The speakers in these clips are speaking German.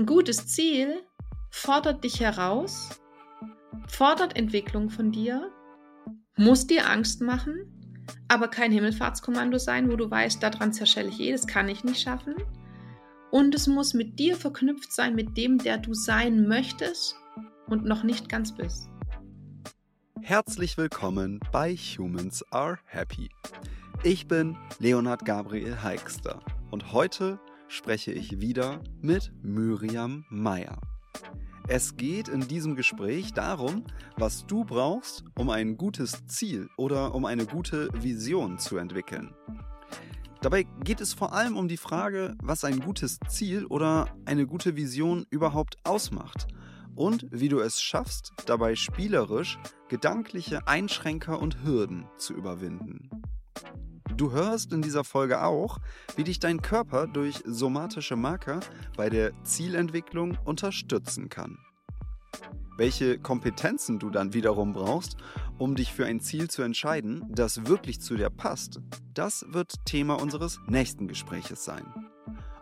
Ein gutes Ziel fordert dich heraus, fordert Entwicklung von dir, muss dir Angst machen, aber kein Himmelfahrtskommando sein, wo du weißt, daran zerschelle ich eh, das kann ich nicht schaffen. Und es muss mit dir verknüpft sein, mit dem, der du sein möchtest und noch nicht ganz bist. Herzlich willkommen bei Humans Are Happy. Ich bin Leonhard Gabriel Heikster und heute spreche ich wieder mit Miriam Meyer. Es geht in diesem Gespräch darum, was du brauchst, um ein gutes Ziel oder um eine gute Vision zu entwickeln. Dabei geht es vor allem um die Frage, was ein gutes Ziel oder eine gute Vision überhaupt ausmacht und wie du es schaffst, dabei spielerisch gedankliche Einschränker und Hürden zu überwinden. Du hörst in dieser Folge auch, wie dich dein Körper durch somatische Marker bei der Zielentwicklung unterstützen kann. Welche Kompetenzen du dann wiederum brauchst, um dich für ein Ziel zu entscheiden, das wirklich zu dir passt, das wird Thema unseres nächsten Gespräches sein.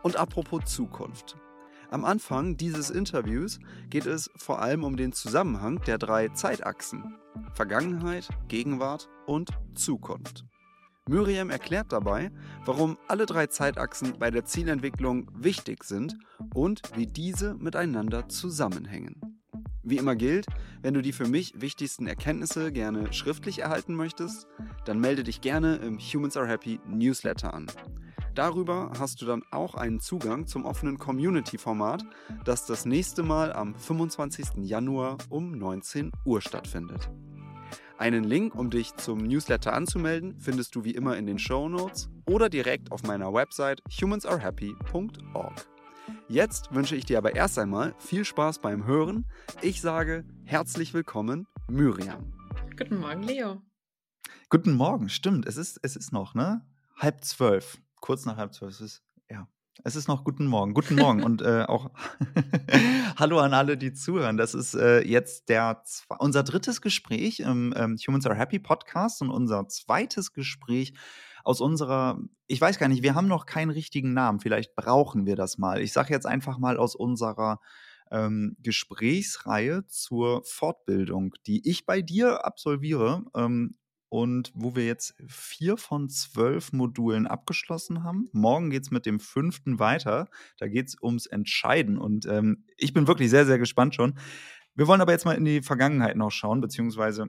Und apropos Zukunft. Am Anfang dieses Interviews geht es vor allem um den Zusammenhang der drei Zeitachsen Vergangenheit, Gegenwart und Zukunft. Miriam erklärt dabei, warum alle drei Zeitachsen bei der Zielentwicklung wichtig sind und wie diese miteinander zusammenhängen. Wie immer gilt, wenn du die für mich wichtigsten Erkenntnisse gerne schriftlich erhalten möchtest, dann melde dich gerne im Humans Are Happy Newsletter an. Darüber hast du dann auch einen Zugang zum offenen Community-Format, das das nächste Mal am 25. Januar um 19 Uhr stattfindet. Einen Link, um dich zum Newsletter anzumelden, findest du wie immer in den Show Notes oder direkt auf meiner Website humansarehappy.org. Jetzt wünsche ich dir aber erst einmal viel Spaß beim Hören. Ich sage herzlich willkommen, Miriam. Guten Morgen, Leo. Guten Morgen, stimmt. Es ist, es ist noch, ne? Halb zwölf. Kurz nach halb zwölf. Es ist. Es ist noch guten Morgen. Guten Morgen und äh, auch Hallo an alle, die zuhören. Das ist äh, jetzt der unser drittes Gespräch im ähm, Humans Are Happy Podcast und unser zweites Gespräch aus unserer, ich weiß gar nicht, wir haben noch keinen richtigen Namen. Vielleicht brauchen wir das mal. Ich sage jetzt einfach mal aus unserer ähm, Gesprächsreihe zur Fortbildung, die ich bei dir absolviere. Ähm, und wo wir jetzt vier von zwölf Modulen abgeschlossen haben. Morgen geht es mit dem fünften weiter. Da geht es ums Entscheiden. Und ähm, ich bin wirklich sehr, sehr gespannt schon. Wir wollen aber jetzt mal in die Vergangenheit noch schauen, beziehungsweise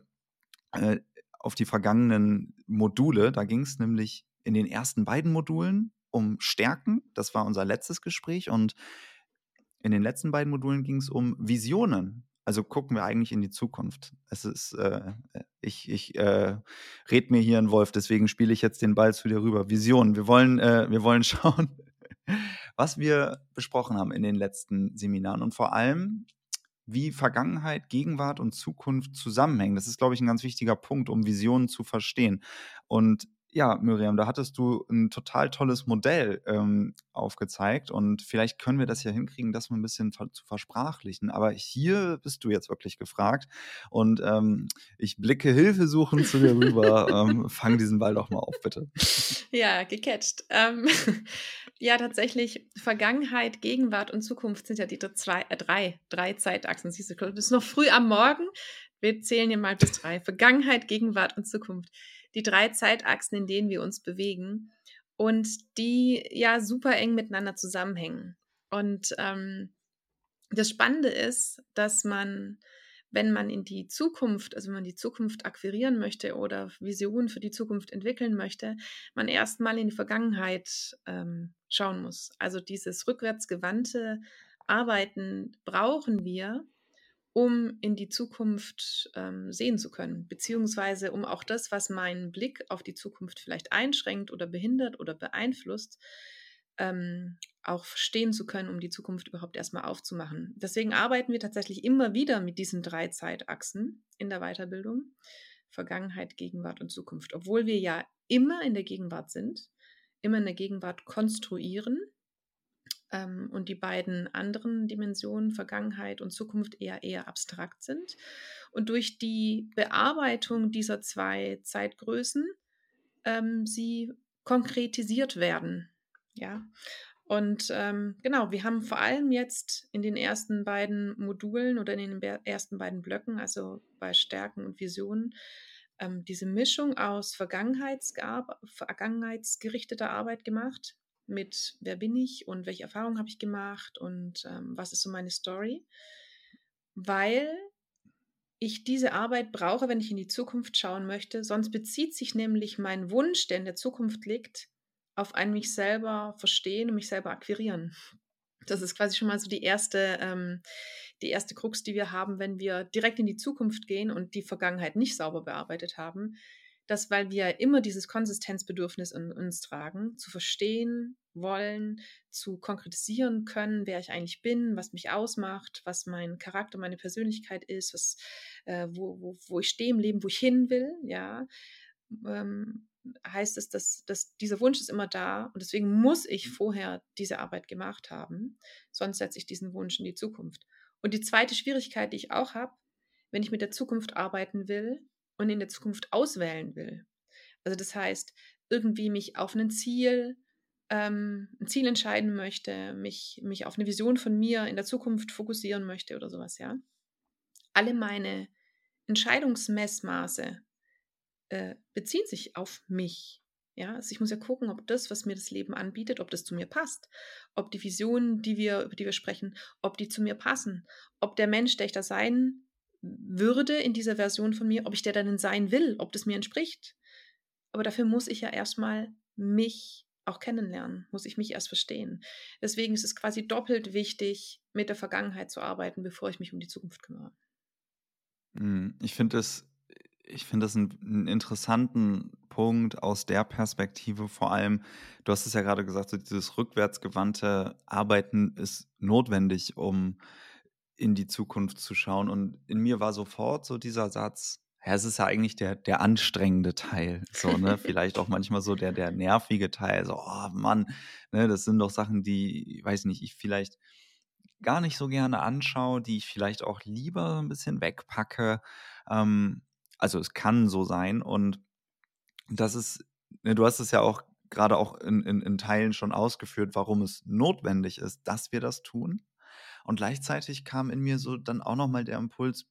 äh, auf die vergangenen Module. Da ging es nämlich in den ersten beiden Modulen um Stärken. Das war unser letztes Gespräch. Und in den letzten beiden Modulen ging es um Visionen. Also gucken wir eigentlich in die Zukunft. Es ist, äh, ich, ich äh, red mir hier einen Wolf, deswegen spiele ich jetzt den Ball zu dir rüber. Vision. Wir wollen, äh, wir wollen schauen, was wir besprochen haben in den letzten Seminaren und vor allem, wie Vergangenheit, Gegenwart und Zukunft zusammenhängen. Das ist, glaube ich, ein ganz wichtiger Punkt, um Visionen zu verstehen. Und ja, Miriam, da hattest du ein total tolles Modell ähm, aufgezeigt und vielleicht können wir das ja hinkriegen, das mal ein bisschen zu versprachlichen. Aber hier bist du jetzt wirklich gefragt und ähm, ich blicke hilfesuchend zu dir rüber. ähm, fang diesen Ball doch mal auf, bitte. Ja, gecatcht. Ähm, ja, tatsächlich, Vergangenheit, Gegenwart und Zukunft sind ja die zwei, äh, drei, drei Zeitachsen. Siehst du, das ist noch früh am Morgen. Wir zählen hier mal bis drei. Vergangenheit, Gegenwart und Zukunft die drei Zeitachsen, in denen wir uns bewegen und die ja super eng miteinander zusammenhängen. Und ähm, das Spannende ist, dass man, wenn man in die Zukunft, also wenn man die Zukunft akquirieren möchte oder Visionen für die Zukunft entwickeln möchte, man erstmal in die Vergangenheit ähm, schauen muss. Also dieses rückwärtsgewandte Arbeiten brauchen wir, um in die Zukunft ähm, sehen zu können, beziehungsweise um auch das, was meinen Blick auf die Zukunft vielleicht einschränkt oder behindert oder beeinflusst, ähm, auch verstehen zu können, um die Zukunft überhaupt erstmal aufzumachen. Deswegen arbeiten wir tatsächlich immer wieder mit diesen drei Zeitachsen in der Weiterbildung. Vergangenheit, Gegenwart und Zukunft. Obwohl wir ja immer in der Gegenwart sind, immer in der Gegenwart konstruieren, ähm, und die beiden anderen Dimensionen, Vergangenheit und Zukunft, eher eher abstrakt sind. Und durch die Bearbeitung dieser zwei Zeitgrößen ähm, sie konkretisiert werden. Ja. Und ähm, genau, wir haben vor allem jetzt in den ersten beiden Modulen oder in den ersten beiden Blöcken, also bei Stärken und Visionen, ähm, diese Mischung aus vergangenheitsgerichteter Arbeit gemacht, mit wer bin ich und welche Erfahrungen habe ich gemacht und ähm, was ist so meine Story, weil ich diese Arbeit brauche, wenn ich in die Zukunft schauen möchte. Sonst bezieht sich nämlich mein Wunsch, der in der Zukunft liegt, auf ein mich selber verstehen und mich selber akquirieren. Das ist quasi schon mal so die erste, ähm, die erste Krux, die wir haben, wenn wir direkt in die Zukunft gehen und die Vergangenheit nicht sauber bearbeitet haben. Dass, weil wir immer dieses Konsistenzbedürfnis in uns tragen, zu verstehen wollen, zu konkretisieren können, wer ich eigentlich bin, was mich ausmacht, was mein Charakter, meine Persönlichkeit ist, was, äh, wo, wo, wo ich stehe im Leben, wo ich hin will, ja. Ähm, heißt es, dass, dass dieser Wunsch ist immer da und deswegen muss ich vorher diese Arbeit gemacht haben, sonst setze ich diesen Wunsch in die Zukunft. Und die zweite Schwierigkeit, die ich auch habe, wenn ich mit der Zukunft arbeiten will und in der Zukunft auswählen will. Also das heißt, irgendwie mich auf ein Ziel, ähm, ein Ziel entscheiden möchte, mich, mich auf eine Vision von mir in der Zukunft fokussieren möchte oder sowas, ja. Alle meine Entscheidungsmessmaße äh, bezieht sich auf mich. Ja, also ich muss ja gucken, ob das, was mir das Leben anbietet, ob das zu mir passt, ob die Visionen, die wir, über die wir sprechen, ob die zu mir passen, ob der Mensch, der ich da sein würde in dieser Version von mir, ob ich der dann sein will, ob das mir entspricht. Aber dafür muss ich ja erstmal mich auch kennenlernen, muss ich mich erst verstehen. Deswegen ist es quasi doppelt wichtig, mit der Vergangenheit zu arbeiten, bevor ich mich um die Zukunft kümmere. Hm, ich finde es ich finde das einen, einen, interessanten Punkt aus der Perspektive. Vor allem, du hast es ja gerade gesagt, so dieses rückwärtsgewandte Arbeiten ist notwendig, um in die Zukunft zu schauen. Und in mir war sofort so dieser Satz, ja, es ist ja eigentlich der, der anstrengende Teil. So, ne? Vielleicht auch manchmal so der, der nervige Teil. So, oh Mann, ne, das sind doch Sachen, die, ich weiß nicht, ich vielleicht gar nicht so gerne anschaue, die ich vielleicht auch lieber ein bisschen wegpacke. Ähm, also es kann so sein und das ist, ne, du hast es ja auch gerade auch in, in, in Teilen schon ausgeführt, warum es notwendig ist, dass wir das tun. Und gleichzeitig kam in mir so dann auch nochmal der Impuls,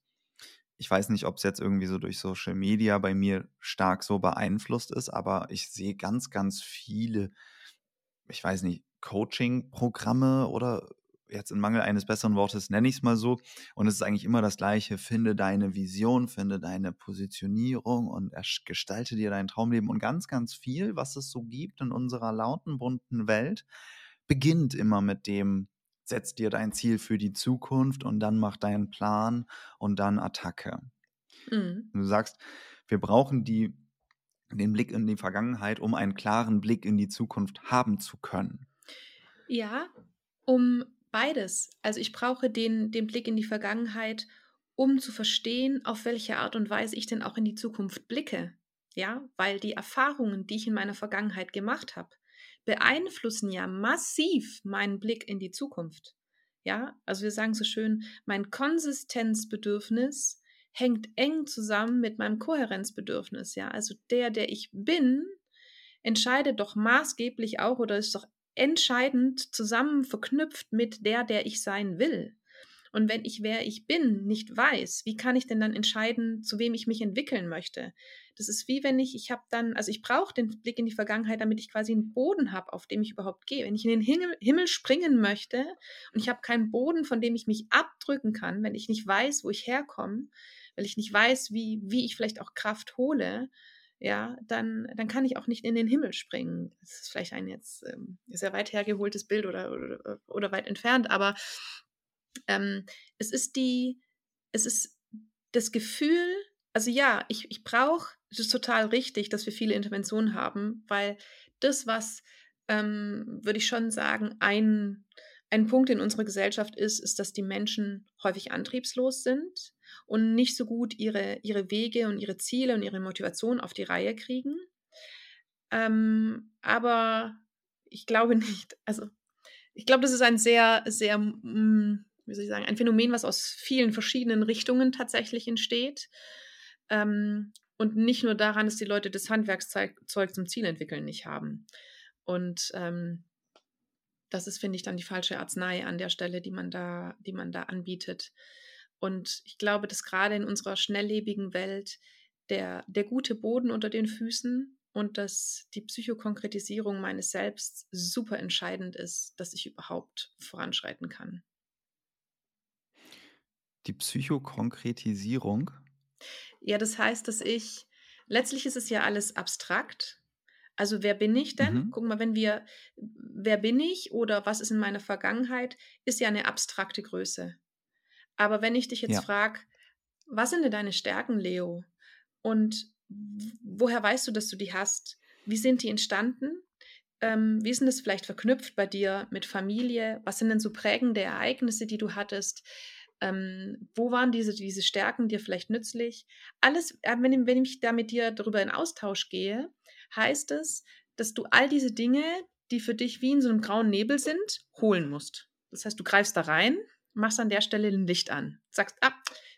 ich weiß nicht, ob es jetzt irgendwie so durch Social Media bei mir stark so beeinflusst ist, aber ich sehe ganz, ganz viele, ich weiß nicht, Coaching-Programme oder jetzt in Mangel eines besseren Wortes nenne ich es mal so. Und es ist eigentlich immer das Gleiche. Finde deine Vision, finde deine Positionierung und gestalte dir dein Traumleben. Und ganz, ganz viel, was es so gibt in unserer lauten, bunten Welt, beginnt immer mit dem, setz dir dein Ziel für die Zukunft und dann mach deinen Plan und dann Attacke. Mhm. Du sagst, wir brauchen die, den Blick in die Vergangenheit, um einen klaren Blick in die Zukunft haben zu können. Ja, um Beides. Also ich brauche den, den Blick in die Vergangenheit, um zu verstehen, auf welche Art und Weise ich denn auch in die Zukunft blicke. Ja, weil die Erfahrungen, die ich in meiner Vergangenheit gemacht habe, beeinflussen ja massiv meinen Blick in die Zukunft. Ja, also wir sagen so schön, mein Konsistenzbedürfnis hängt eng zusammen mit meinem Kohärenzbedürfnis. Ja, also der, der ich bin, entscheidet doch maßgeblich auch oder ist doch entscheidend zusammen verknüpft mit der, der ich sein will. Und wenn ich, wer ich bin, nicht weiß, wie kann ich denn dann entscheiden, zu wem ich mich entwickeln möchte? Das ist wie wenn ich, ich habe dann, also ich brauche den Blick in die Vergangenheit, damit ich quasi einen Boden habe, auf dem ich überhaupt gehe. Wenn ich in den Himmel, springen möchte und ich habe keinen Boden, von dem ich mich abdrücken kann, wenn ich nicht weiß, wo ich herkomme, weil ich nicht weiß, wie, wie ich vielleicht auch Kraft hole, ja, dann, dann kann ich auch nicht in den Himmel springen. Das ist vielleicht ein jetzt ähm, sehr weit hergeholtes Bild oder, oder, oder weit entfernt, aber ähm, es ist die, es ist das Gefühl, also ja, ich, ich brauche, es ist total richtig, dass wir viele Interventionen haben, weil das, was, ähm, würde ich schon sagen, ein, ein Punkt in unserer Gesellschaft ist, ist, dass die Menschen häufig antriebslos sind und nicht so gut ihre, ihre Wege und ihre Ziele und ihre Motivation auf die Reihe kriegen. Ähm, aber ich glaube nicht, also ich glaube, das ist ein sehr, sehr, mm, wie soll ich sagen, ein Phänomen, was aus vielen verschiedenen Richtungen tatsächlich entsteht. Ähm, und nicht nur daran, dass die Leute das Handwerkszeug zum Ziel entwickeln nicht haben. Und ähm, das ist, finde ich, dann die falsche Arznei an der Stelle, die man da, die man da anbietet. Und ich glaube, dass gerade in unserer schnelllebigen Welt der, der gute Boden unter den Füßen und dass die Psychokonkretisierung meines Selbst super entscheidend ist, dass ich überhaupt voranschreiten kann. Die Psychokonkretisierung? Ja, das heißt, dass ich, letztlich ist es ja alles abstrakt. Also wer bin ich denn? Mhm. Guck mal, wenn wir, wer bin ich oder was ist in meiner Vergangenheit, ist ja eine abstrakte Größe. Aber wenn ich dich jetzt ja. frage, was sind denn deine Stärken, Leo? Und woher weißt du, dass du die hast? Wie sind die entstanden? Ähm, wie sind das vielleicht verknüpft bei dir mit Familie? Was sind denn so prägende Ereignisse, die du hattest? Ähm, wo waren diese, diese Stärken dir vielleicht nützlich? Alles, äh, wenn, wenn ich da mit dir darüber in Austausch gehe, heißt es, dass du all diese Dinge, die für dich wie in so einem grauen Nebel sind, holen musst. Das heißt, du greifst da rein, machst an der Stelle ein Licht an, sagst, ah,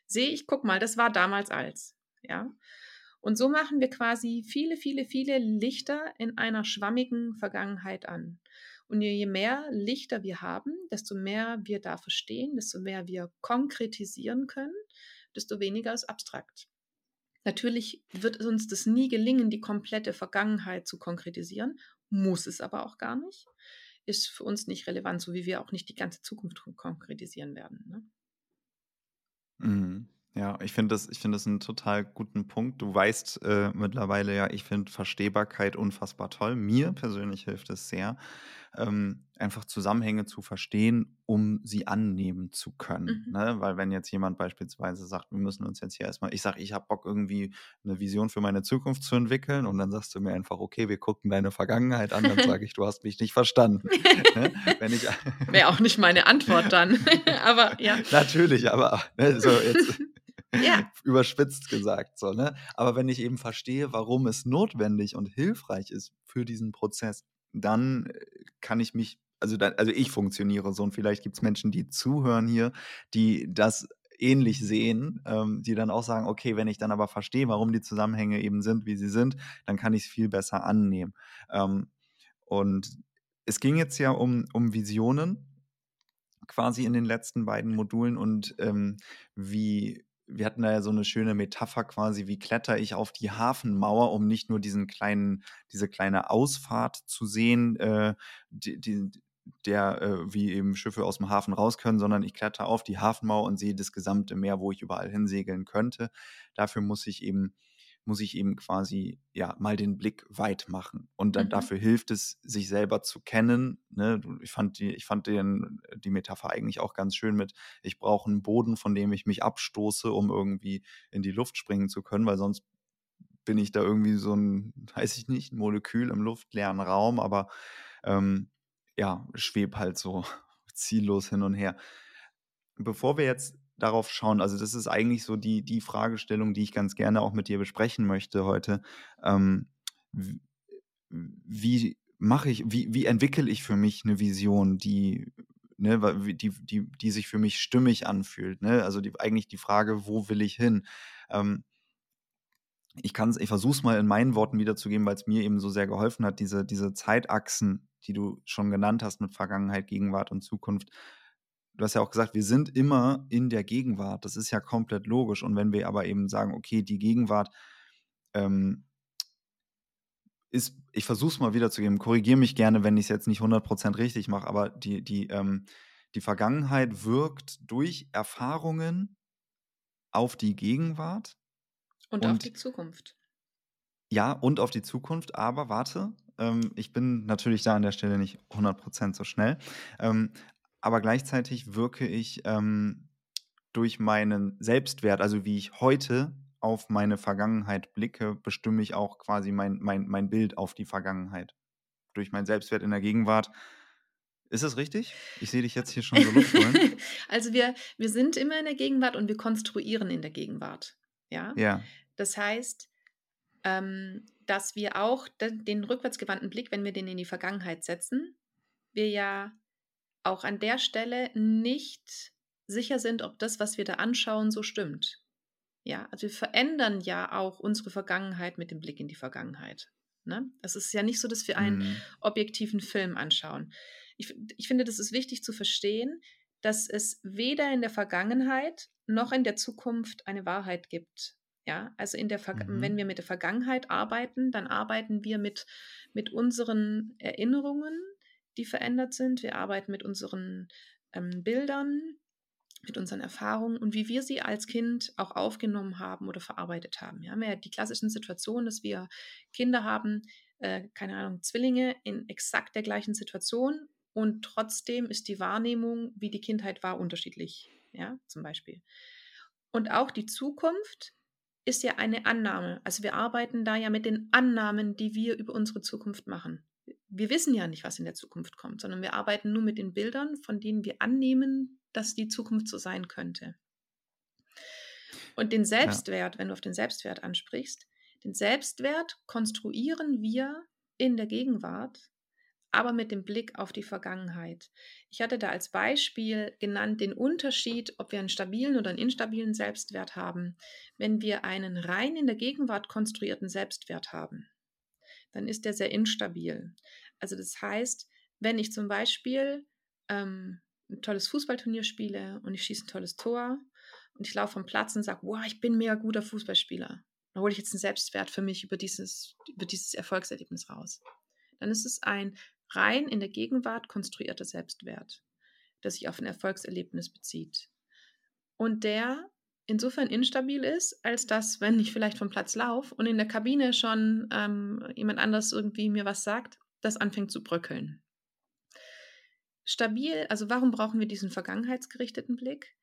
sehe ich, guck mal, das war damals als. Ja. Und so machen wir quasi viele, viele, viele Lichter in einer schwammigen Vergangenheit an. Und je mehr Lichter wir haben, desto mehr wir da verstehen, desto mehr wir konkretisieren können, desto weniger ist abstrakt. Natürlich wird uns das nie gelingen, die komplette Vergangenheit zu konkretisieren, muss es aber auch gar nicht. Ist für uns nicht relevant, so wie wir auch nicht die ganze Zukunft konkretisieren werden. Ne? Mhm. Ja, ich finde das, ich finde das einen total guten Punkt. Du weißt äh, mittlerweile ja, ich finde Verstehbarkeit unfassbar toll. Mir persönlich hilft es sehr, ähm, einfach Zusammenhänge zu verstehen, um sie annehmen zu können. Mhm. Ne? Weil wenn jetzt jemand beispielsweise sagt, wir müssen uns jetzt hier erstmal, ich sage, ich habe Bock irgendwie eine Vision für meine Zukunft zu entwickeln und dann sagst du mir einfach, okay, wir gucken deine Vergangenheit an, dann sage ich, du hast mich nicht verstanden. ne? Wäre auch nicht meine Antwort dann, aber ja. Natürlich, aber ne, so jetzt ja. überspitzt gesagt. So, ne? Aber wenn ich eben verstehe, warum es notwendig und hilfreich ist für diesen Prozess, dann äh, kann ich mich, also, dann, also ich funktioniere so und vielleicht gibt es Menschen, die zuhören hier, die das ähnlich sehen, ähm, die dann auch sagen, okay, wenn ich dann aber verstehe, warum die Zusammenhänge eben sind, wie sie sind, dann kann ich es viel besser annehmen. Ähm, und es ging jetzt ja um, um Visionen quasi in den letzten beiden Modulen und ähm, wie wir hatten da ja so eine schöne Metapher quasi, wie kletter ich auf die Hafenmauer, um nicht nur diesen kleinen, diese kleine Ausfahrt zu sehen, äh, die, die, der, äh, wie eben Schiffe aus dem Hafen raus können, sondern ich kletter auf die Hafenmauer und sehe das gesamte Meer, wo ich überall hinsegeln könnte. Dafür muss ich eben muss ich eben quasi ja mal den Blick weit machen. Und dann mhm. dafür hilft es, sich selber zu kennen. Ne? Ich fand, die, ich fand den, die Metapher eigentlich auch ganz schön mit, ich brauche einen Boden, von dem ich mich abstoße, um irgendwie in die Luft springen zu können, weil sonst bin ich da irgendwie so ein, weiß ich nicht, ein Molekül im luftleeren Raum, aber ähm, ja, schweb halt so ziellos hin und her. Bevor wir jetzt darauf schauen? Also das ist eigentlich so die, die Fragestellung, die ich ganz gerne auch mit dir besprechen möchte heute. Ähm, wie mache ich, wie, wie entwickle ich für mich eine Vision, die, ne, die, die, die sich für mich stimmig anfühlt? Ne? Also die, eigentlich die Frage, wo will ich hin? Ähm, ich kann ich versuche es mal in meinen Worten wiederzugeben, weil es mir eben so sehr geholfen hat, diese, diese Zeitachsen, die du schon genannt hast mit Vergangenheit, Gegenwart und Zukunft, du hast ja auch gesagt, wir sind immer in der Gegenwart. Das ist ja komplett logisch. Und wenn wir aber eben sagen, okay, die Gegenwart ähm, ist, ich versuche es mal wiederzugeben, korrigiere mich gerne, wenn ich es jetzt nicht 100% richtig mache, aber die, die, ähm, die Vergangenheit wirkt durch Erfahrungen auf die Gegenwart. Und, und auf die Zukunft. Ja, und auf die Zukunft, aber warte, ähm, ich bin natürlich da an der Stelle nicht 100% so schnell. Aber gleichzeitig wirke ich ähm, durch meinen Selbstwert, also wie ich heute auf meine Vergangenheit blicke, bestimme ich auch quasi mein, mein, mein Bild auf die Vergangenheit. Durch meinen Selbstwert in der Gegenwart. Ist es richtig? Ich sehe dich jetzt hier schon so Luft holen. also wir, wir sind immer in der Gegenwart und wir konstruieren in der Gegenwart. Ja. ja. Das heißt, ähm, dass wir auch den, den rückwärtsgewandten Blick, wenn wir den in die Vergangenheit setzen, wir ja auch an der Stelle nicht sicher sind, ob das, was wir da anschauen, so stimmt. Ja, also wir verändern ja auch unsere Vergangenheit mit dem Blick in die Vergangenheit. Ne? Es ist ja nicht so, dass wir einen mhm. objektiven Film anschauen. ich, ich finde, das ist wichtig zu verstehen, dass es weder in der Vergangenheit noch in der Zukunft eine Wahrheit gibt. Ja, also in der mhm. wenn wir mit der Vergangenheit arbeiten, dann arbeiten wir mit, mit unseren Erinnerungen, die verändert sind. Wir arbeiten mit unseren ähm, Bildern, mit unseren Erfahrungen und wie wir sie als Kind auch aufgenommen haben oder verarbeitet haben. Wir haben ja die klassischen Situationen, dass wir Kinder haben, äh, keine Ahnung, Zwillinge in exakt der gleichen Situation und trotzdem ist die Wahrnehmung, wie die Kindheit war, unterschiedlich. Ja, zum Beispiel. Und auch die Zukunft ist ja eine Annahme. Also wir arbeiten da ja mit den Annahmen, die wir über unsere Zukunft machen. Wir wissen ja nicht, was in der Zukunft kommt, sondern wir arbeiten nur mit den Bildern, von denen wir annehmen, dass die Zukunft so sein könnte. Und den Selbstwert, ja. wenn du auf den Selbstwert ansprichst, den Selbstwert konstruieren wir in der Gegenwart aber mit dem Blick auf die Vergangenheit. Ich hatte da als Beispiel genannt den Unterschied, ob wir einen stabilen oder einen instabilen Selbstwert haben. Wenn wir einen rein in der Gegenwart konstruierten Selbstwert haben, dann ist der sehr instabil. Also das heißt, wenn ich zum Beispiel ähm, ein tolles Fußballturnier spiele und ich schieße ein tolles Tor und ich laufe vom Platz und sage, wow, ich bin mega guter Fußballspieler, dann hole ich jetzt einen Selbstwert für mich über dieses, über dieses Erfolgserlebnis raus. Dann ist es ein rein in der Gegenwart konstruierter Selbstwert, der sich auf ein Erfolgserlebnis bezieht. Und der insofern instabil ist, als dass, wenn ich vielleicht vom Platz laufe und in der Kabine schon ähm, jemand anders irgendwie mir was sagt, das anfängt zu bröckeln. Stabil, also warum brauchen wir diesen vergangenheitsgerichteten Blick?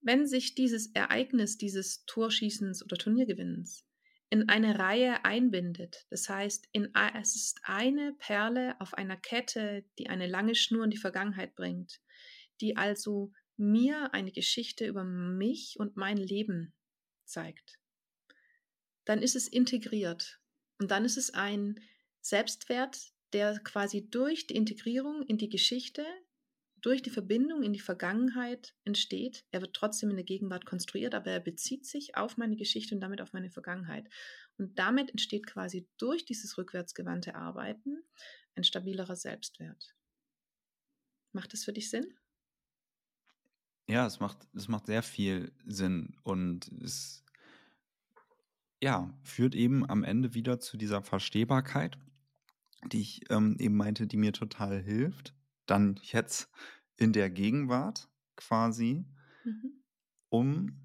Wenn sich dieses Ereignis dieses Torschießens oder Turniergewinnens in eine Reihe einbindet. Das heißt, in, es ist eine Perle auf einer Kette, die eine lange Schnur in die Vergangenheit bringt, die also mir eine Geschichte über mich und mein Leben zeigt. Dann ist es integriert und dann ist es ein Selbstwert, der quasi durch die Integrierung in die Geschichte durch die Verbindung in die Vergangenheit entsteht. Er wird trotzdem in der Gegenwart konstruiert, aber er bezieht sich auf meine Geschichte und damit auf meine Vergangenheit. Und damit entsteht quasi durch dieses rückwärtsgewandte Arbeiten ein stabilerer Selbstwert. Macht das für dich Sinn? Ja, es macht, es macht sehr viel Sinn und es ja, führt eben am Ende wieder zu dieser Verstehbarkeit, die ich ähm, eben meinte, die mir total hilft dann jetzt in der Gegenwart quasi, mhm. um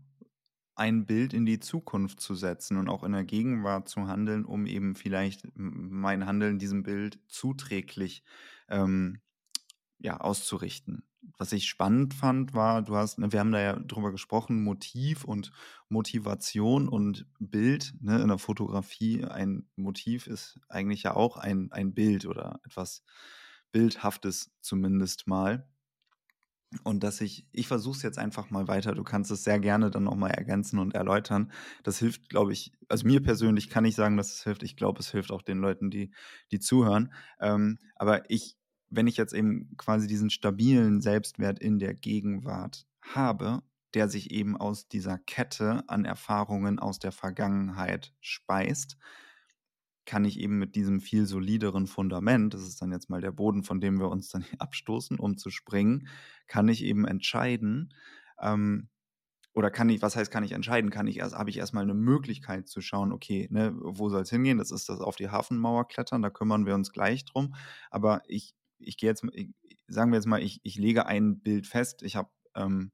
ein Bild in die Zukunft zu setzen und auch in der Gegenwart zu handeln, um eben vielleicht mein Handeln diesem Bild zuträglich ähm, ja, auszurichten. Was ich spannend fand, war, du hast, ne, wir haben da ja drüber gesprochen, Motiv und Motivation und Bild. Ne, in der Fotografie, ein Motiv ist eigentlich ja auch ein, ein Bild oder etwas, Bildhaftes zumindest mal. Und dass ich, ich versuche es jetzt einfach mal weiter. Du kannst es sehr gerne dann nochmal ergänzen und erläutern. Das hilft, glaube ich, also mir persönlich kann ich sagen, dass es hilft. Ich glaube, es hilft auch den Leuten, die, die zuhören. Ähm, aber ich, wenn ich jetzt eben quasi diesen stabilen Selbstwert in der Gegenwart habe, der sich eben aus dieser Kette an Erfahrungen aus der Vergangenheit speist, kann ich eben mit diesem viel solideren Fundament, das ist dann jetzt mal der Boden, von dem wir uns dann abstoßen, um zu springen, kann ich eben entscheiden, ähm, oder kann ich, was heißt, kann ich entscheiden? Kann ich erst, habe ich erstmal eine Möglichkeit zu schauen, okay, ne, wo soll es hingehen? Das ist das auf die Hafenmauer klettern, da kümmern wir uns gleich drum. Aber ich, ich gehe jetzt, ich, sagen wir jetzt mal, ich, ich lege ein Bild fest. Ich habe ähm,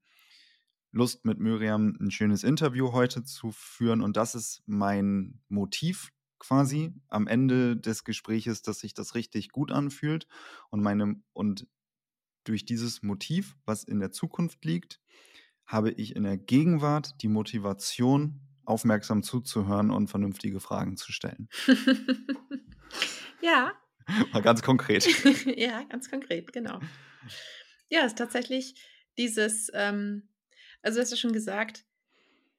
Lust, mit Miriam ein schönes Interview heute zu führen und das ist mein Motiv quasi am Ende des Gespräches, dass sich das richtig gut anfühlt und meine und durch dieses Motiv, was in der Zukunft liegt, habe ich in der Gegenwart die Motivation, aufmerksam zuzuhören und vernünftige Fragen zu stellen. ja. Mal ganz konkret. ja, ganz konkret, genau. Ja, es ist tatsächlich dieses, ähm, also du hast ja schon gesagt,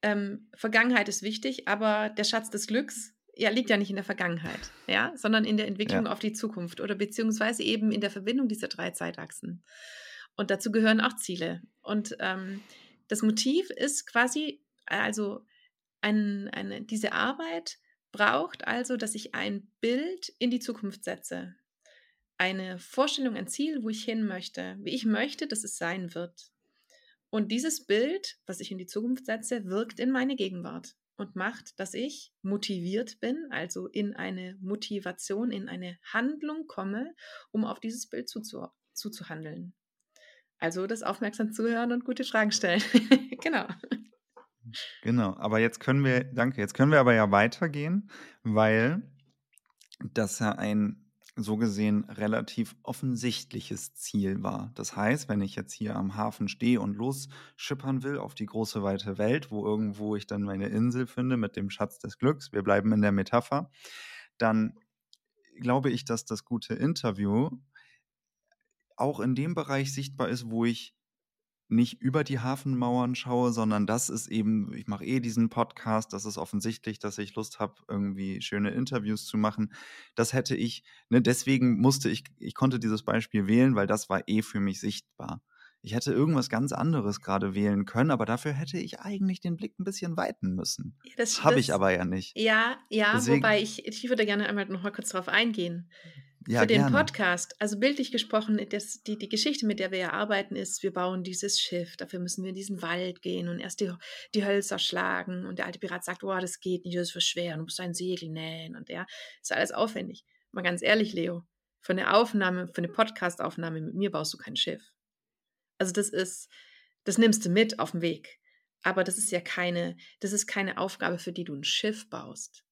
ähm, Vergangenheit ist wichtig, aber der Schatz des Glücks ja, liegt ja nicht in der Vergangenheit, ja, sondern in der Entwicklung ja. auf die Zukunft oder beziehungsweise eben in der Verbindung dieser drei Zeitachsen. Und dazu gehören auch Ziele. Und ähm, das Motiv ist quasi, also ein, eine, diese Arbeit braucht also, dass ich ein Bild in die Zukunft setze. eine Vorstellung, ein Ziel, wo ich hin möchte, wie ich möchte, dass es sein wird. Und dieses Bild, was ich in die Zukunft setze, wirkt in meine Gegenwart und macht, dass ich motiviert bin, also in eine Motivation, in eine Handlung komme, um auf dieses Bild zuzu zuzuhandeln. Also das aufmerksam zuhören und gute Fragen stellen. genau. Genau, aber jetzt können wir, danke, jetzt können wir aber ja weitergehen, weil das ja ein so gesehen relativ offensichtliches Ziel war. Das heißt, wenn ich jetzt hier am Hafen stehe und losschippern will auf die große weite Welt, wo irgendwo ich dann meine Insel finde mit dem Schatz des Glücks, wir bleiben in der Metapher, dann glaube ich, dass das gute Interview auch in dem Bereich sichtbar ist, wo ich nicht über die Hafenmauern schaue, sondern das ist eben, ich mache eh diesen Podcast, das ist offensichtlich, dass ich Lust habe, irgendwie schöne Interviews zu machen. Das hätte ich, ne, deswegen musste ich, ich konnte dieses Beispiel wählen, weil das war eh für mich sichtbar. Ich hätte irgendwas ganz anderes gerade wählen können, aber dafür hätte ich eigentlich den Blick ein bisschen weiten müssen. Das habe ich aber ja nicht. Ja, ja, Deswegen, wobei ich, ich würde gerne einmal noch mal kurz darauf eingehen. Ja, für den gerne. Podcast, also bildlich gesprochen, das, die, die Geschichte, mit der wir ja arbeiten, ist, wir bauen dieses Schiff, dafür müssen wir in diesen Wald gehen und erst die, die Hölzer schlagen und der alte Pirat sagt, oh, das geht nicht, das ist für schwer, du musst ein Segel nähen und ja, ist alles aufwendig. Mal ganz ehrlich, Leo, für eine Aufnahme, für eine Podcast-Aufnahme mit mir baust du kein Schiff. Also das ist, das nimmst du mit auf dem Weg. Aber das ist ja keine, das ist keine Aufgabe, für die du ein Schiff baust.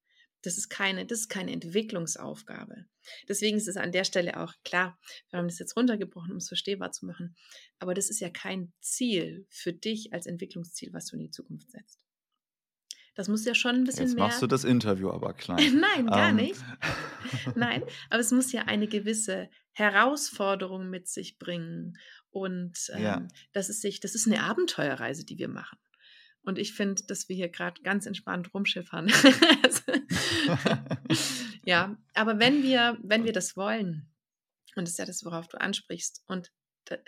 Das ist keine, das ist keine Entwicklungsaufgabe. Deswegen ist es an der Stelle auch klar, wir haben das jetzt runtergebrochen, um es verstehbar zu machen. Aber das ist ja kein Ziel für dich als Entwicklungsziel, was du in die Zukunft setzt. Das muss ja schon ein bisschen Jetzt mehr. machst du das Interview aber klein. Nein, gar um. nicht. Nein, aber es muss ja eine gewisse Herausforderung mit sich bringen. Und ähm, ja. das ist sich, das ist eine Abenteuerreise, die wir machen. Und ich finde, dass wir hier gerade ganz entspannt rumschiffern. ja, aber wenn wir, wenn wir das wollen, und das ist ja das, worauf du ansprichst, und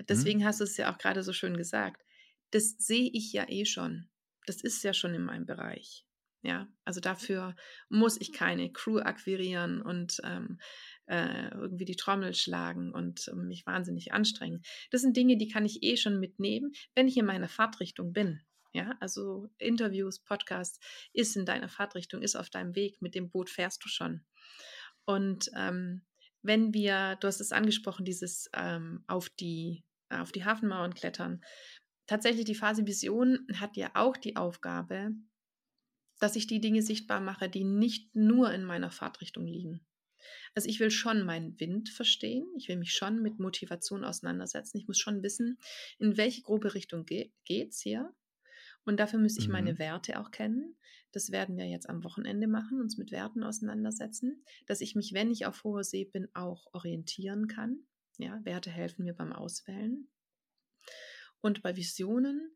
deswegen mhm. hast du es ja auch gerade so schön gesagt, das sehe ich ja eh schon. Das ist ja schon in meinem Bereich. Ja, also dafür muss ich keine Crew akquirieren und ähm, äh, irgendwie die Trommel schlagen und äh, mich wahnsinnig anstrengen. Das sind Dinge, die kann ich eh schon mitnehmen, wenn ich in meiner Fahrtrichtung bin. Ja, also Interviews, Podcasts ist in deiner Fahrtrichtung, ist auf deinem Weg. Mit dem Boot fährst du schon. Und ähm, wenn wir, du hast es angesprochen, dieses ähm, auf die auf die Hafenmauern klettern. Tatsächlich die Phase Vision hat ja auch die Aufgabe, dass ich die Dinge sichtbar mache, die nicht nur in meiner Fahrtrichtung liegen. Also ich will schon meinen Wind verstehen, ich will mich schon mit Motivation auseinandersetzen, ich muss schon wissen, in welche grobe Richtung geht es hier und dafür müsste ich mhm. meine Werte auch kennen. Das werden wir jetzt am Wochenende machen, uns mit Werten auseinandersetzen, dass ich mich, wenn ich auf hoher See bin, auch orientieren kann. Ja, Werte helfen mir beim Auswählen. Und bei Visionen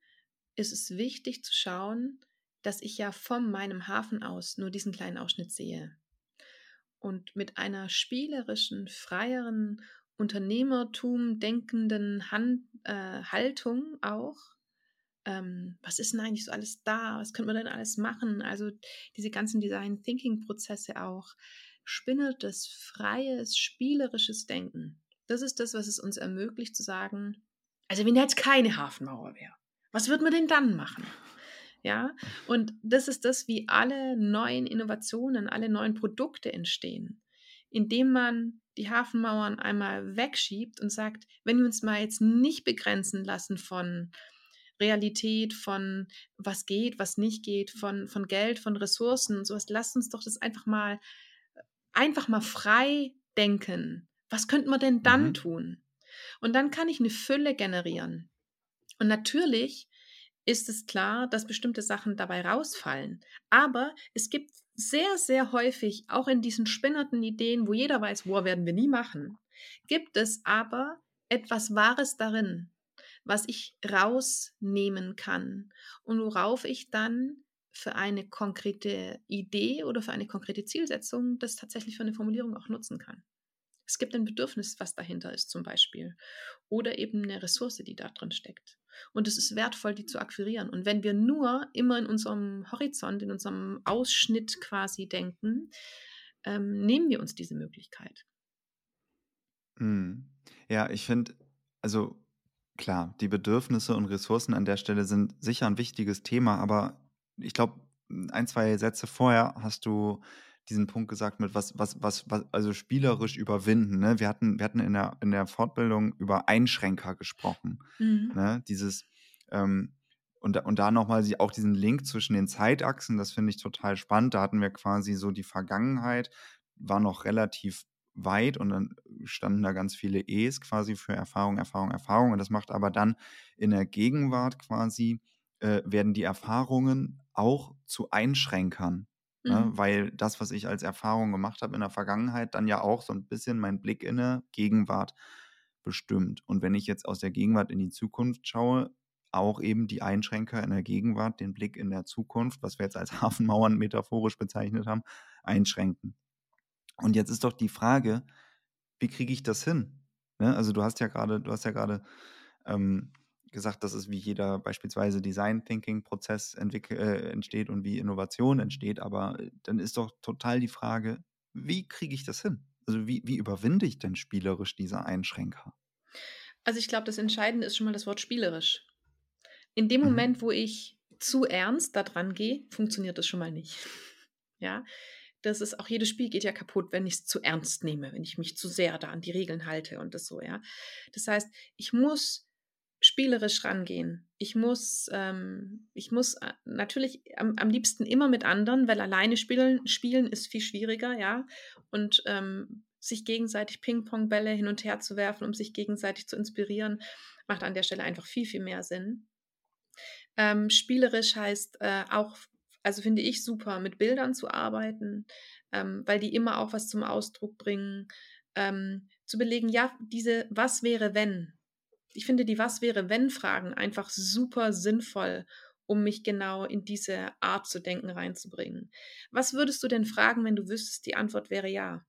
ist es wichtig zu schauen, dass ich ja von meinem Hafen aus nur diesen kleinen Ausschnitt sehe. Und mit einer spielerischen, freieren, Unternehmertum denkenden Hand, äh, Haltung auch ähm, was ist denn eigentlich so alles da? Was könnte man denn alles machen? Also diese ganzen Design-Thinking-Prozesse auch. Spinnertes, freies, spielerisches Denken. Das ist das, was es uns ermöglicht zu sagen, also wenn jetzt keine Hafenmauer wäre, was würde man denn dann machen? Ja, und das ist das, wie alle neuen Innovationen, alle neuen Produkte entstehen, indem man die Hafenmauern einmal wegschiebt und sagt, wenn wir uns mal jetzt nicht begrenzen lassen von Realität, von was geht, was nicht geht, von, von Geld, von Ressourcen und sowas. Lasst uns doch das einfach mal, einfach mal frei denken. Was könnte man denn dann mhm. tun? Und dann kann ich eine Fülle generieren. Und natürlich ist es klar, dass bestimmte Sachen dabei rausfallen. Aber es gibt sehr, sehr häufig, auch in diesen spinnerten Ideen, wo jeder weiß, wo werden wir nie machen, gibt es aber etwas Wahres darin was ich rausnehmen kann und worauf ich dann für eine konkrete Idee oder für eine konkrete Zielsetzung das tatsächlich für eine Formulierung auch nutzen kann. Es gibt ein Bedürfnis, was dahinter ist zum Beispiel. Oder eben eine Ressource, die da drin steckt. Und es ist wertvoll, die zu akquirieren. Und wenn wir nur immer in unserem Horizont, in unserem Ausschnitt quasi denken, ähm, nehmen wir uns diese Möglichkeit. Mhm. Ja, ich finde, also klar, die Bedürfnisse und Ressourcen an der Stelle sind sicher ein wichtiges Thema, aber ich glaube, ein, zwei Sätze vorher hast du diesen Punkt gesagt mit was, was, was, was also spielerisch überwinden. Ne? Wir hatten, wir hatten in der, in der Fortbildung über Einschränker gesprochen. Mhm. Ne? Dieses, ähm, und, und da nochmal auch diesen Link zwischen den Zeitachsen, das finde ich total spannend. Da hatten wir quasi so die Vergangenheit, war noch relativ weit und dann standen da ganz viele E's quasi für Erfahrung, Erfahrung, Erfahrung. Und das macht aber dann in der Gegenwart quasi, äh, werden die Erfahrungen auch zu Einschränkern. Ne? Mhm. Weil das, was ich als Erfahrung gemacht habe in der Vergangenheit, dann ja auch so ein bisschen mein Blick in der Gegenwart bestimmt. Und wenn ich jetzt aus der Gegenwart in die Zukunft schaue, auch eben die Einschränker in der Gegenwart, den Blick in der Zukunft, was wir jetzt als Hafenmauern metaphorisch bezeichnet haben, einschränken. Und jetzt ist doch die Frage, wie kriege ich das hin? Ne? Also du hast ja gerade, du hast ja gerade ähm, gesagt, dass es wie jeder beispielsweise Design Thinking Prozess äh, entsteht und wie Innovation entsteht, aber äh, dann ist doch total die Frage, wie kriege ich das hin? Also wie, wie überwinde ich denn spielerisch diese Einschränker? Also ich glaube, das Entscheidende ist schon mal das Wort spielerisch. In dem mhm. Moment, wo ich zu ernst da dran gehe, funktioniert das schon mal nicht. Ja, das ist auch jedes Spiel geht ja kaputt, wenn ich es zu ernst nehme, wenn ich mich zu sehr da an die Regeln halte und das so, ja. Das heißt, ich muss spielerisch rangehen. Ich muss, ähm, ich muss äh, natürlich am, am, liebsten immer mit anderen, weil alleine spielen, spielen ist viel schwieriger, ja. Und ähm, sich gegenseitig Ping-Pong-Bälle hin und her zu werfen, um sich gegenseitig zu inspirieren, macht an der Stelle einfach viel, viel mehr Sinn. Ähm, spielerisch heißt äh, auch, also finde ich super, mit Bildern zu arbeiten, ähm, weil die immer auch was zum Ausdruck bringen. Ähm, zu belegen, ja, diese Was wäre wenn? Ich finde die Was wäre wenn Fragen einfach super sinnvoll, um mich genau in diese Art zu denken reinzubringen. Was würdest du denn fragen, wenn du wüsstest, die Antwort wäre ja?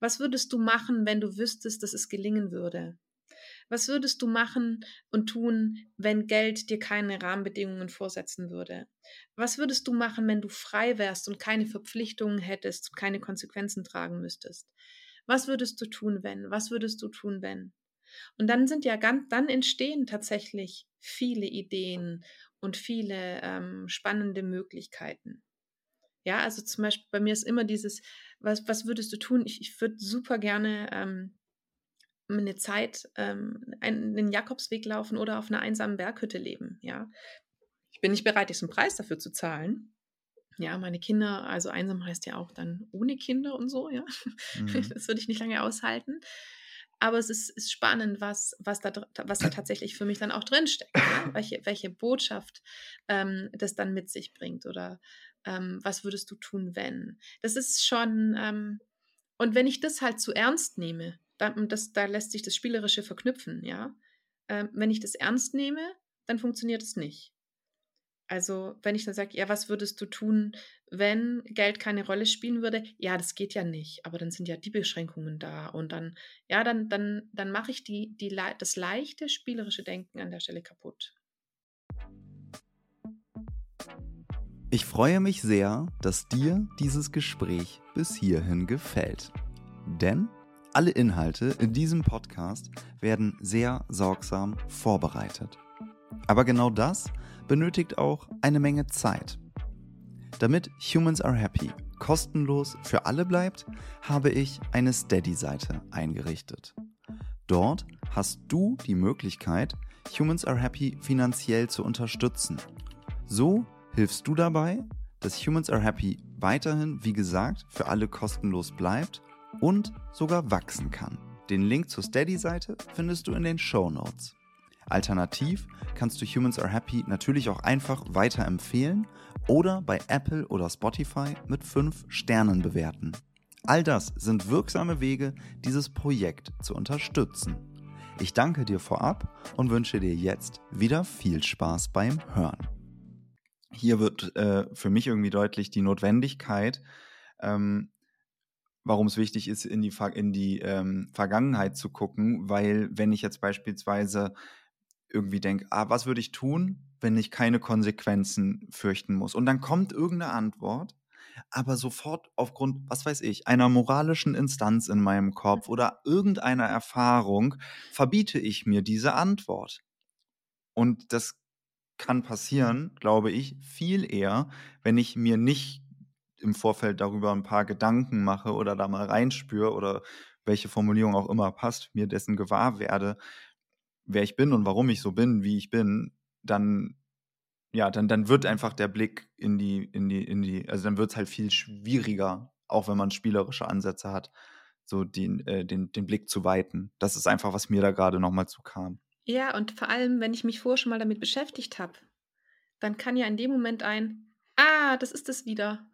Was würdest du machen, wenn du wüsstest, dass es gelingen würde? Was würdest du machen und tun, wenn Geld dir keine Rahmenbedingungen vorsetzen würde? Was würdest du machen, wenn du frei wärst und keine Verpflichtungen hättest keine Konsequenzen tragen müsstest? Was würdest du tun, wenn? Was würdest du tun, wenn? Und dann sind ja ganz, dann entstehen tatsächlich viele Ideen und viele ähm, spannende Möglichkeiten. Ja, also zum Beispiel bei mir ist immer dieses, was, was würdest du tun? Ich, ich würde super gerne ähm, eine Zeit ähm, einen Jakobsweg laufen oder auf einer einsamen Berghütte leben. Ja, ich bin nicht bereit, diesen Preis dafür zu zahlen. Ja, meine Kinder, also einsam heißt ja auch dann ohne Kinder und so, ja. Mhm. Das würde ich nicht lange aushalten. Aber es ist, ist spannend, was, was, da, was da tatsächlich für mich dann auch drinsteckt. Ja? Welche, welche Botschaft ähm, das dann mit sich bringt oder ähm, was würdest du tun, wenn? Das ist schon, ähm, und wenn ich das halt zu ernst nehme, da, das, da lässt sich das Spielerische verknüpfen, ja. Ähm, wenn ich das ernst nehme, dann funktioniert es nicht. Also, wenn ich dann sage, ja, was würdest du tun, wenn Geld keine Rolle spielen würde? Ja, das geht ja nicht, aber dann sind ja die Beschränkungen da und dann, ja, dann, dann, dann mache ich die, die, das leichte spielerische Denken an der Stelle kaputt. Ich freue mich sehr, dass dir dieses Gespräch bis hierhin gefällt. Denn alle Inhalte in diesem Podcast werden sehr sorgsam vorbereitet. Aber genau das benötigt auch eine Menge Zeit. Damit Humans Are Happy kostenlos für alle bleibt, habe ich eine Steady-Seite eingerichtet. Dort hast du die Möglichkeit, Humans Are Happy finanziell zu unterstützen. So hilfst du dabei, dass Humans Are Happy weiterhin, wie gesagt, für alle kostenlos bleibt und sogar wachsen kann. Den Link zur Steady-Seite findest du in den Show Notes. Alternativ kannst du Humans Are Happy natürlich auch einfach weiterempfehlen oder bei Apple oder Spotify mit 5 Sternen bewerten. All das sind wirksame Wege, dieses Projekt zu unterstützen. Ich danke dir vorab und wünsche dir jetzt wieder viel Spaß beim Hören. Hier wird äh, für mich irgendwie deutlich die Notwendigkeit, ähm, warum es wichtig ist, in die, in die ähm, Vergangenheit zu gucken, weil wenn ich jetzt beispielsweise irgendwie denke, ah, was würde ich tun, wenn ich keine Konsequenzen fürchten muss? Und dann kommt irgendeine Antwort, aber sofort aufgrund, was weiß ich, einer moralischen Instanz in meinem Kopf oder irgendeiner Erfahrung verbiete ich mir diese Antwort. Und das kann passieren, glaube ich, viel eher, wenn ich mir nicht im Vorfeld darüber ein paar Gedanken mache oder da mal reinspüre oder welche Formulierung auch immer passt, mir dessen gewahr werde, wer ich bin und warum ich so bin, wie ich bin, dann ja, dann, dann wird einfach der Blick in die, in die, in die, also dann wird es halt viel schwieriger, auch wenn man spielerische Ansätze hat, so den, äh, den, den Blick zu weiten. Das ist einfach, was mir da gerade nochmal zu kam. Ja, und vor allem, wenn ich mich vorher schon mal damit beschäftigt habe, dann kann ja in dem Moment ein, ah, das ist es wieder,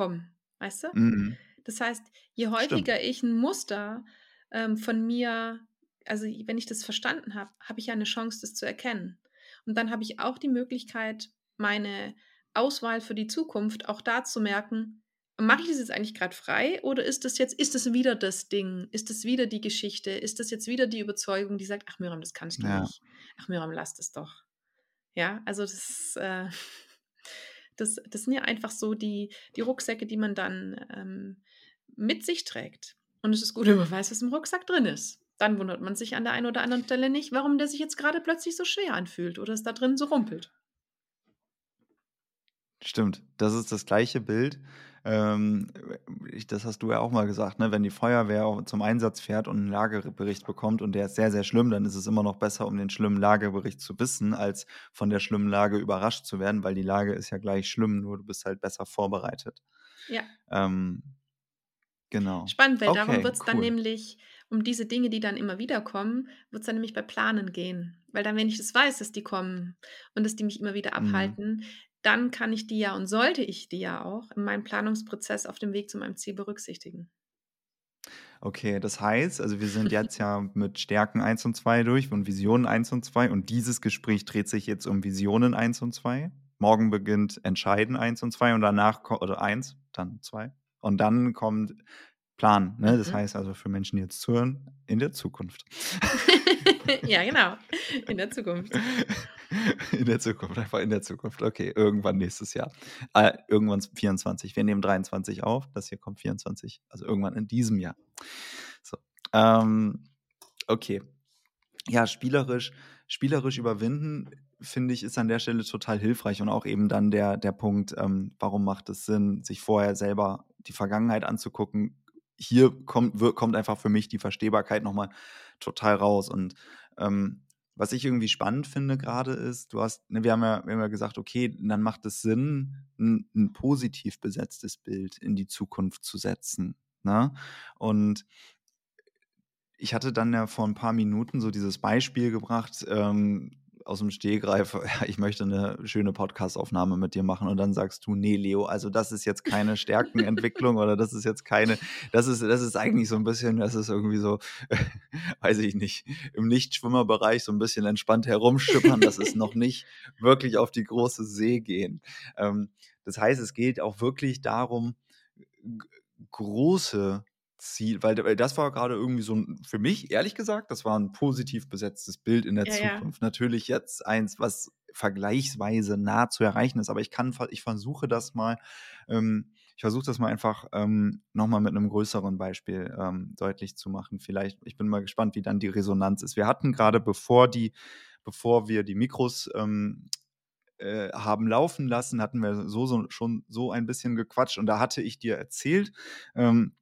kommen. Weißt du? Mhm. Das heißt, je häufiger Stimmt. ich ein Muster ähm, von mir, also wenn ich das verstanden habe, habe ich ja eine Chance, das zu erkennen. Und dann habe ich auch die Möglichkeit, meine Auswahl für die Zukunft auch da zu merken, mache ich das jetzt eigentlich gerade frei oder ist das jetzt, ist das wieder das Ding? Ist das wieder die Geschichte? Ist das jetzt wieder die Überzeugung, die sagt, ach Miriam, das kannst du ja. nicht. Ach Miriam, lass das doch. Ja, also das, äh, das, das sind ja einfach so die, die Rucksäcke, die man dann ähm, mit sich trägt. Und es ist gut, wenn man weiß, was im Rucksack drin ist dann wundert man sich an der einen oder anderen Stelle nicht, warum der sich jetzt gerade plötzlich so schwer anfühlt oder es da drin so rumpelt. Stimmt, das ist das gleiche Bild. Ähm, das hast du ja auch mal gesagt, ne? wenn die Feuerwehr zum Einsatz fährt und einen Lagebericht bekommt und der ist sehr, sehr schlimm, dann ist es immer noch besser, um den schlimmen Lagebericht zu wissen, als von der schlimmen Lage überrascht zu werden, weil die Lage ist ja gleich schlimm, nur du bist halt besser vorbereitet. Ja. Ähm, genau. Spannend, weil okay, darum wird es cool. dann nämlich um diese Dinge, die dann immer wieder kommen, wird es dann nämlich bei Planen gehen. Weil dann, wenn ich das weiß, dass die kommen und dass die mich immer wieder mhm. abhalten, mhm. Dann kann ich die ja und sollte ich die ja auch in meinem Planungsprozess auf dem Weg zu meinem Ziel berücksichtigen. Okay, das heißt, also wir sind jetzt ja mit Stärken 1 und 2 durch und Visionen 1 und 2 und dieses Gespräch dreht sich jetzt um Visionen 1 und 2. Morgen beginnt Entscheiden 1 und 2 und danach, oder 1, dann 2. Und dann kommt Plan. Ne? Das mhm. heißt also für Menschen, die jetzt zuhören, in der Zukunft. ja, genau. In der Zukunft. In der Zukunft, einfach in der Zukunft. Okay, irgendwann nächstes Jahr. Äh, irgendwann 24. Wir nehmen 23 auf. Das hier kommt 24. Also irgendwann in diesem Jahr. So. Ähm, okay. Ja, spielerisch, spielerisch überwinden finde ich, ist an der Stelle total hilfreich und auch eben dann der, der Punkt, ähm, warum macht es Sinn, sich vorher selber die Vergangenheit anzugucken, hier kommt, kommt einfach für mich die Verstehbarkeit nochmal total raus. Und ähm, was ich irgendwie spannend finde gerade ist, du hast, ne, wir, haben ja, wir haben ja gesagt, okay, dann macht es Sinn, ein, ein positiv besetztes Bild in die Zukunft zu setzen. Ne? Und ich hatte dann ja vor ein paar Minuten so dieses Beispiel gebracht, ähm, aus dem Stehgreif, ich möchte eine schöne Podcastaufnahme mit dir machen und dann sagst du, nee, Leo, also das ist jetzt keine Stärkenentwicklung oder das ist jetzt keine, das ist, das ist eigentlich so ein bisschen, das ist irgendwie so, weiß ich nicht, im Nichtschwimmerbereich so ein bisschen entspannt herumschippern, das ist noch nicht wirklich auf die große See gehen. Ähm, das heißt, es geht auch wirklich darum, große Ziel, weil, das war gerade irgendwie so ein, für mich, ehrlich gesagt, das war ein positiv besetztes Bild in der ja, Zukunft. Ja. Natürlich jetzt eins, was vergleichsweise nah zu erreichen ist, aber ich kann, ich versuche das mal, ähm, ich versuche das mal einfach ähm, nochmal mit einem größeren Beispiel ähm, deutlich zu machen. Vielleicht, ich bin mal gespannt, wie dann die Resonanz ist. Wir hatten gerade, bevor die, bevor wir die Mikros ähm, äh, haben laufen lassen, hatten wir so, so, schon so ein bisschen gequatscht und da hatte ich dir erzählt, ähm,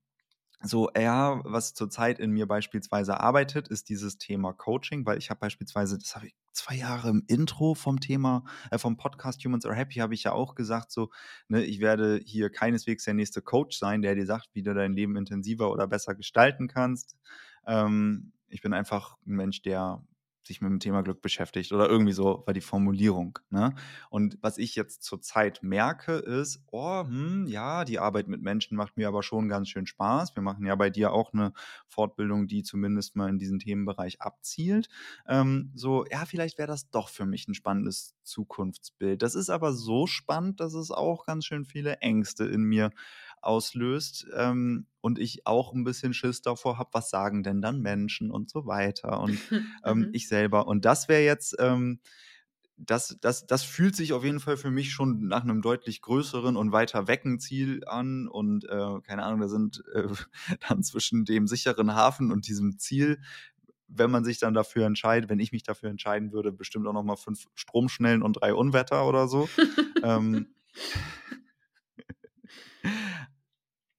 so, ja, was zurzeit in mir beispielsweise arbeitet, ist dieses Thema Coaching, weil ich habe beispielsweise, das habe ich zwei Jahre im Intro vom Thema, äh, vom Podcast Humans Are Happy, habe ich ja auch gesagt, so, ne, ich werde hier keineswegs der nächste Coach sein, der dir sagt, wie du dein Leben intensiver oder besser gestalten kannst. Ähm, ich bin einfach ein Mensch, der sich mit dem Thema Glück beschäftigt oder irgendwie so war die Formulierung. Ne? Und was ich jetzt zurzeit merke, ist, oh, hm, ja, die Arbeit mit Menschen macht mir aber schon ganz schön Spaß. Wir machen ja bei dir auch eine Fortbildung, die zumindest mal in diesen Themenbereich abzielt. Ähm, so, ja, vielleicht wäre das doch für mich ein spannendes Zukunftsbild. Das ist aber so spannend, dass es auch ganz schön viele Ängste in mir auslöst ähm, und ich auch ein bisschen Schiss davor habe, was sagen denn dann Menschen und so weiter und ähm, mhm. ich selber. Und das wäre jetzt, ähm, das, das, das fühlt sich auf jeden Fall für mich schon nach einem deutlich größeren und weiter wecken Ziel an. Und äh, keine Ahnung, da sind äh, dann zwischen dem sicheren Hafen und diesem Ziel, wenn man sich dann dafür entscheidet, wenn ich mich dafür entscheiden würde, bestimmt auch nochmal fünf Stromschnellen und drei Unwetter oder so. ähm,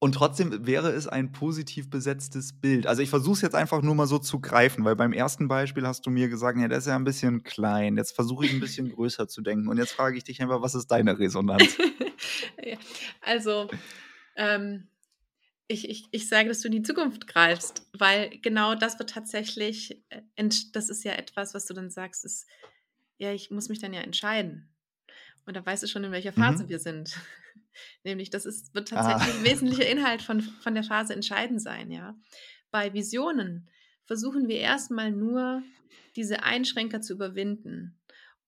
und trotzdem wäre es ein positiv besetztes Bild. Also ich versuche es jetzt einfach nur mal so zu greifen, weil beim ersten Beispiel hast du mir gesagt, ja, das ist ja ein bisschen klein. Jetzt versuche ich ein bisschen größer zu denken. Und jetzt frage ich dich einfach, was ist deine Resonanz? also, ähm, ich, ich, ich sage, dass du in die Zukunft greifst, weil genau das wird tatsächlich, äh, das ist ja etwas, was du dann sagst, ist, ja, ich muss mich dann ja entscheiden. Und da weißt du schon, in welcher Phase mhm. wir sind. Nämlich, das ist, wird tatsächlich ah. ein wesentlicher Inhalt von, von der Phase entscheidend sein, ja. Bei Visionen versuchen wir erstmal nur, diese Einschränker zu überwinden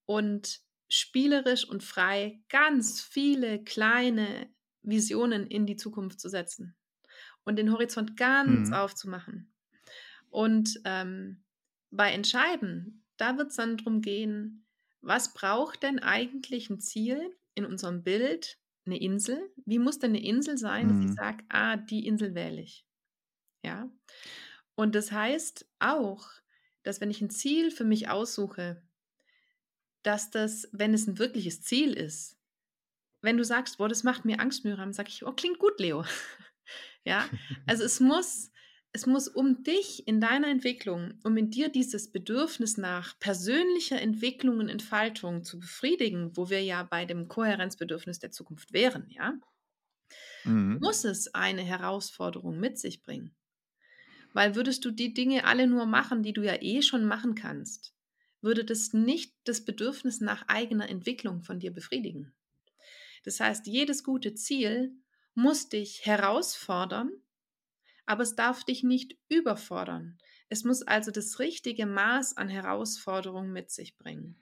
und spielerisch und frei ganz viele kleine Visionen in die Zukunft zu setzen und den Horizont ganz mhm. aufzumachen. Und ähm, bei Entscheiden, da wird es dann darum gehen, was braucht denn eigentlich ein Ziel in unserem Bild, eine Insel. Wie muss denn eine Insel sein, dass ich mhm. sage, ah, die Insel wähle ich? Ja. Und das heißt auch, dass wenn ich ein Ziel für mich aussuche, dass das, wenn es ein wirkliches Ziel ist, wenn du sagst, boah, das macht mir Angst, Miriam, sage ich, oh, klingt gut, Leo. ja, also es muss es muss um dich in deiner Entwicklung, um in dir dieses Bedürfnis nach persönlicher Entwicklung und Entfaltung zu befriedigen, wo wir ja bei dem Kohärenzbedürfnis der Zukunft wären, ja, mhm. muss es eine Herausforderung mit sich bringen. Weil würdest du die Dinge alle nur machen, die du ja eh schon machen kannst, würde das nicht das Bedürfnis nach eigener Entwicklung von dir befriedigen. Das heißt, jedes gute Ziel muss dich herausfordern, aber es darf dich nicht überfordern. Es muss also das richtige Maß an Herausforderung mit sich bringen.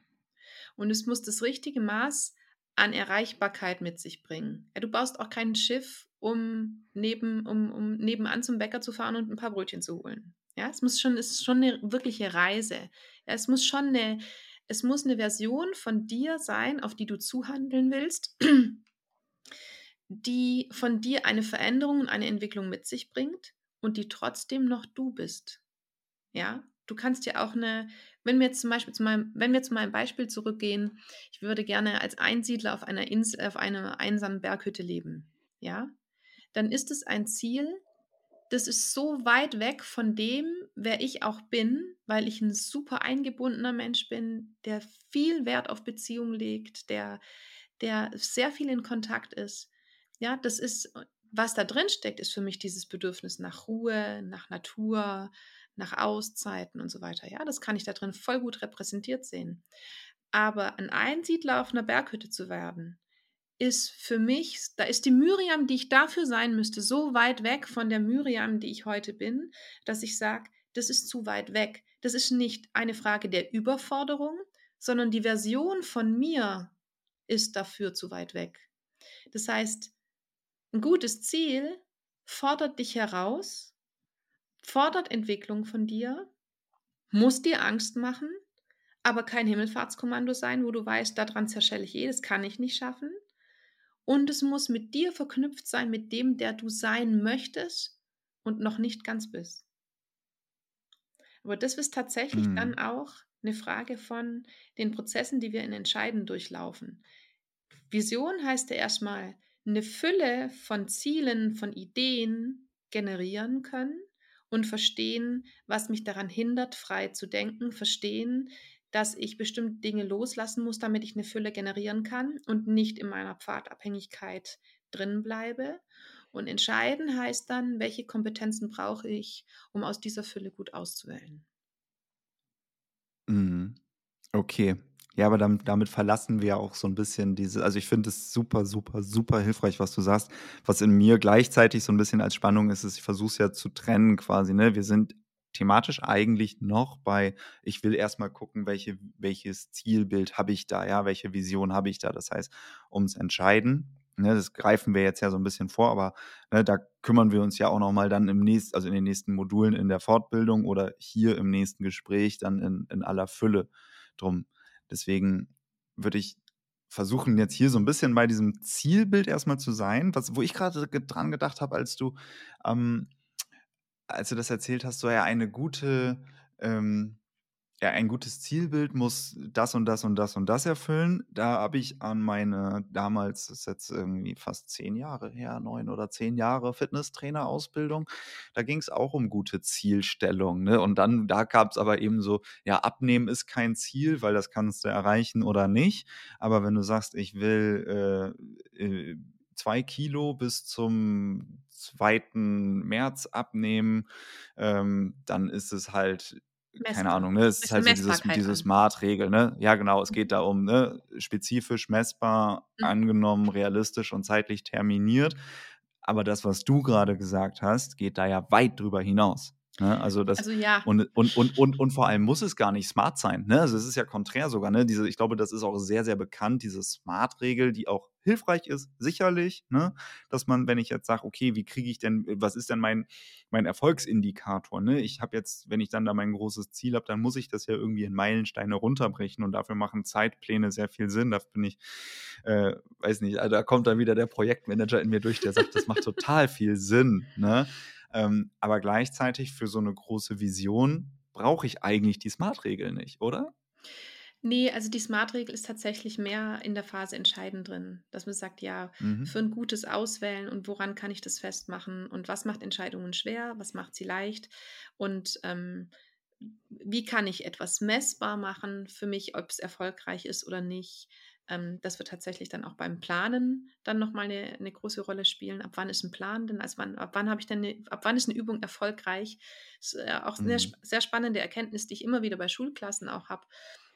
Und es muss das richtige Maß an Erreichbarkeit mit sich bringen. Ja, du baust auch kein Schiff, um, neben, um, um nebenan zum Bäcker zu fahren und ein paar Brötchen zu holen. Ja, es muss schon, es ist schon eine wirkliche Reise. Ja, es muss schon eine, es muss eine Version von dir sein, auf die du zuhandeln willst, die von dir eine Veränderung und eine Entwicklung mit sich bringt und die trotzdem noch du bist. Ja, du kannst ja auch eine, wenn wir jetzt zum Beispiel zu meinem, wenn wir zu meinem Beispiel zurückgehen, ich würde gerne als Einsiedler auf einer Insel, auf einer einsamen Berghütte leben. Ja, dann ist es ein Ziel, das ist so weit weg von dem, wer ich auch bin, weil ich ein super eingebundener Mensch bin, der viel Wert auf Beziehung legt, der, der sehr viel in Kontakt ist. Ja, das ist, was da drin steckt, ist für mich dieses Bedürfnis nach Ruhe, nach Natur, nach Auszeiten und so weiter. Ja, das kann ich da drin voll gut repräsentiert sehen. Aber ein Einsiedler auf einer Berghütte zu werden, ist für mich, da ist die Miriam, die ich dafür sein müsste, so weit weg von der Miriam, die ich heute bin, dass ich sage, das ist zu weit weg. Das ist nicht eine Frage der Überforderung, sondern die Version von mir ist dafür zu weit weg. Das heißt, ein gutes Ziel fordert dich heraus, fordert Entwicklung von dir, muss dir Angst machen, aber kein Himmelfahrtskommando sein, wo du weißt, daran zerschelle ich eh, das kann ich nicht schaffen. Und es muss mit dir verknüpft sein, mit dem, der du sein möchtest und noch nicht ganz bist. Aber das ist tatsächlich mhm. dann auch eine Frage von den Prozessen, die wir in Entscheiden durchlaufen. Vision heißt ja erstmal, eine Fülle von Zielen, von Ideen generieren können und verstehen, was mich daran hindert, frei zu denken, verstehen, dass ich bestimmte Dinge loslassen muss, damit ich eine Fülle generieren kann und nicht in meiner Pfadabhängigkeit drin bleibe. Und entscheiden heißt dann, welche Kompetenzen brauche ich, um aus dieser Fülle gut auszuwählen. Mhm. Okay, ja, aber damit, damit verlassen wir auch so ein bisschen diese, also ich finde es super, super, super hilfreich, was du sagst. Was in mir gleichzeitig so ein bisschen als Spannung ist, ist, ich versuche es ja zu trennen quasi, ne? Wir sind thematisch eigentlich noch bei, ich will erstmal gucken, welche, welches Zielbild habe ich da, ja, welche Vision habe ich da. Das heißt, ums Entscheiden, ne, das greifen wir jetzt ja so ein bisschen vor, aber ne, da kümmern wir uns ja auch nochmal dann im nächsten, also in den nächsten Modulen in der Fortbildung oder hier im nächsten Gespräch dann in, in aller Fülle drum. Deswegen würde ich versuchen, jetzt hier so ein bisschen bei diesem Zielbild erstmal zu sein, was, wo ich gerade dran gedacht habe, als du, ähm, als du das erzählt hast, so ja eine gute, ähm, ja, ein gutes Zielbild muss das und das und das und das erfüllen. Da habe ich an meine, damals das ist jetzt irgendwie fast zehn Jahre her, neun oder zehn Jahre Fitnesstrainer-Ausbildung. Da ging es auch um gute Zielstellung. Ne? Und dann, da gab es aber eben so, ja, abnehmen ist kein Ziel, weil das kannst du erreichen oder nicht. Aber wenn du sagst, ich will äh, äh, zwei Kilo bis zum 2. März abnehmen, ähm, dann ist es halt Messbar. keine Ahnung, ne? Es ist halt so dieses, diese Smart-Regel, ne? Ja, genau, es geht mhm. darum, ne? Spezifisch, messbar, mhm. angenommen, realistisch und zeitlich terminiert. Aber das, was du gerade gesagt hast, geht da ja weit drüber hinaus. Ne? Also, das, also ja. Und, und, und, und, und vor allem muss es gar nicht smart sein. Ne? Also es ist ja konträr sogar. Ne? Diese, ich glaube, das ist auch sehr, sehr bekannt, diese Smart-Regel, die auch hilfreich ist, sicherlich, ne? dass man, wenn ich jetzt sage, okay, wie kriege ich denn, was ist denn mein, mein Erfolgsindikator? Ne? Ich habe jetzt, wenn ich dann da mein großes Ziel habe, dann muss ich das ja irgendwie in Meilensteine runterbrechen und dafür machen Zeitpläne sehr viel Sinn. Da bin ich, äh, weiß nicht, also da kommt dann wieder der Projektmanager in mir durch, der sagt, das macht total viel Sinn. Ne? Ähm, aber gleichzeitig für so eine große Vision brauche ich eigentlich die Smart-Regel nicht, oder? Nee, also die Smart-Regel ist tatsächlich mehr in der Phase entscheidend drin, dass man sagt, ja, mhm. für ein gutes Auswählen und woran kann ich das festmachen und was macht Entscheidungen schwer, was macht sie leicht und ähm, wie kann ich etwas messbar machen für mich, ob es erfolgreich ist oder nicht. Ähm, das wird tatsächlich dann auch beim Planen dann nochmal eine, eine große Rolle spielen. Ab wann ist ein Plan denn? Also wann, ab wann habe ich denn eine, ab wann ist eine Übung erfolgreich? Das ist äh, auch eine mhm. sehr, sehr spannende Erkenntnis, die ich immer wieder bei Schulklassen auch habe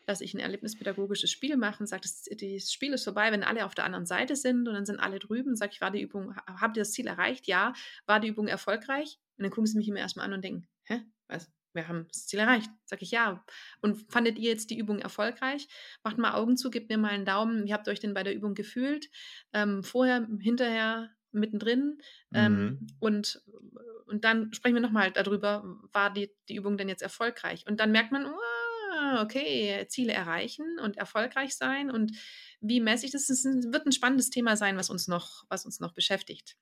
dass ich ein erlebnispädagogisches Spiel mache und sage, das, das, Spiel ist vorbei, wenn alle auf der anderen Seite sind und dann sind alle drüben, sage ich, war die Übung, habt ihr das Ziel erreicht? Ja. War die Übung erfolgreich? Und dann gucken sie mich immer erstmal an und denken, hä, was? Wir haben das Ziel erreicht. Sag ich ja. Und fandet ihr jetzt die Übung erfolgreich? Macht mal Augen zu, gebt mir mal einen Daumen. Wie habt ihr euch denn bei der Übung gefühlt? Ähm, vorher, hinterher, mittendrin. Ähm, mhm. und, und dann sprechen wir nochmal darüber, war die, die Übung denn jetzt erfolgreich? Und dann merkt man, oh, okay, Ziele erreichen und erfolgreich sein. Und wie messe ich das? Das wird ein spannendes Thema sein, was uns noch, was uns noch beschäftigt.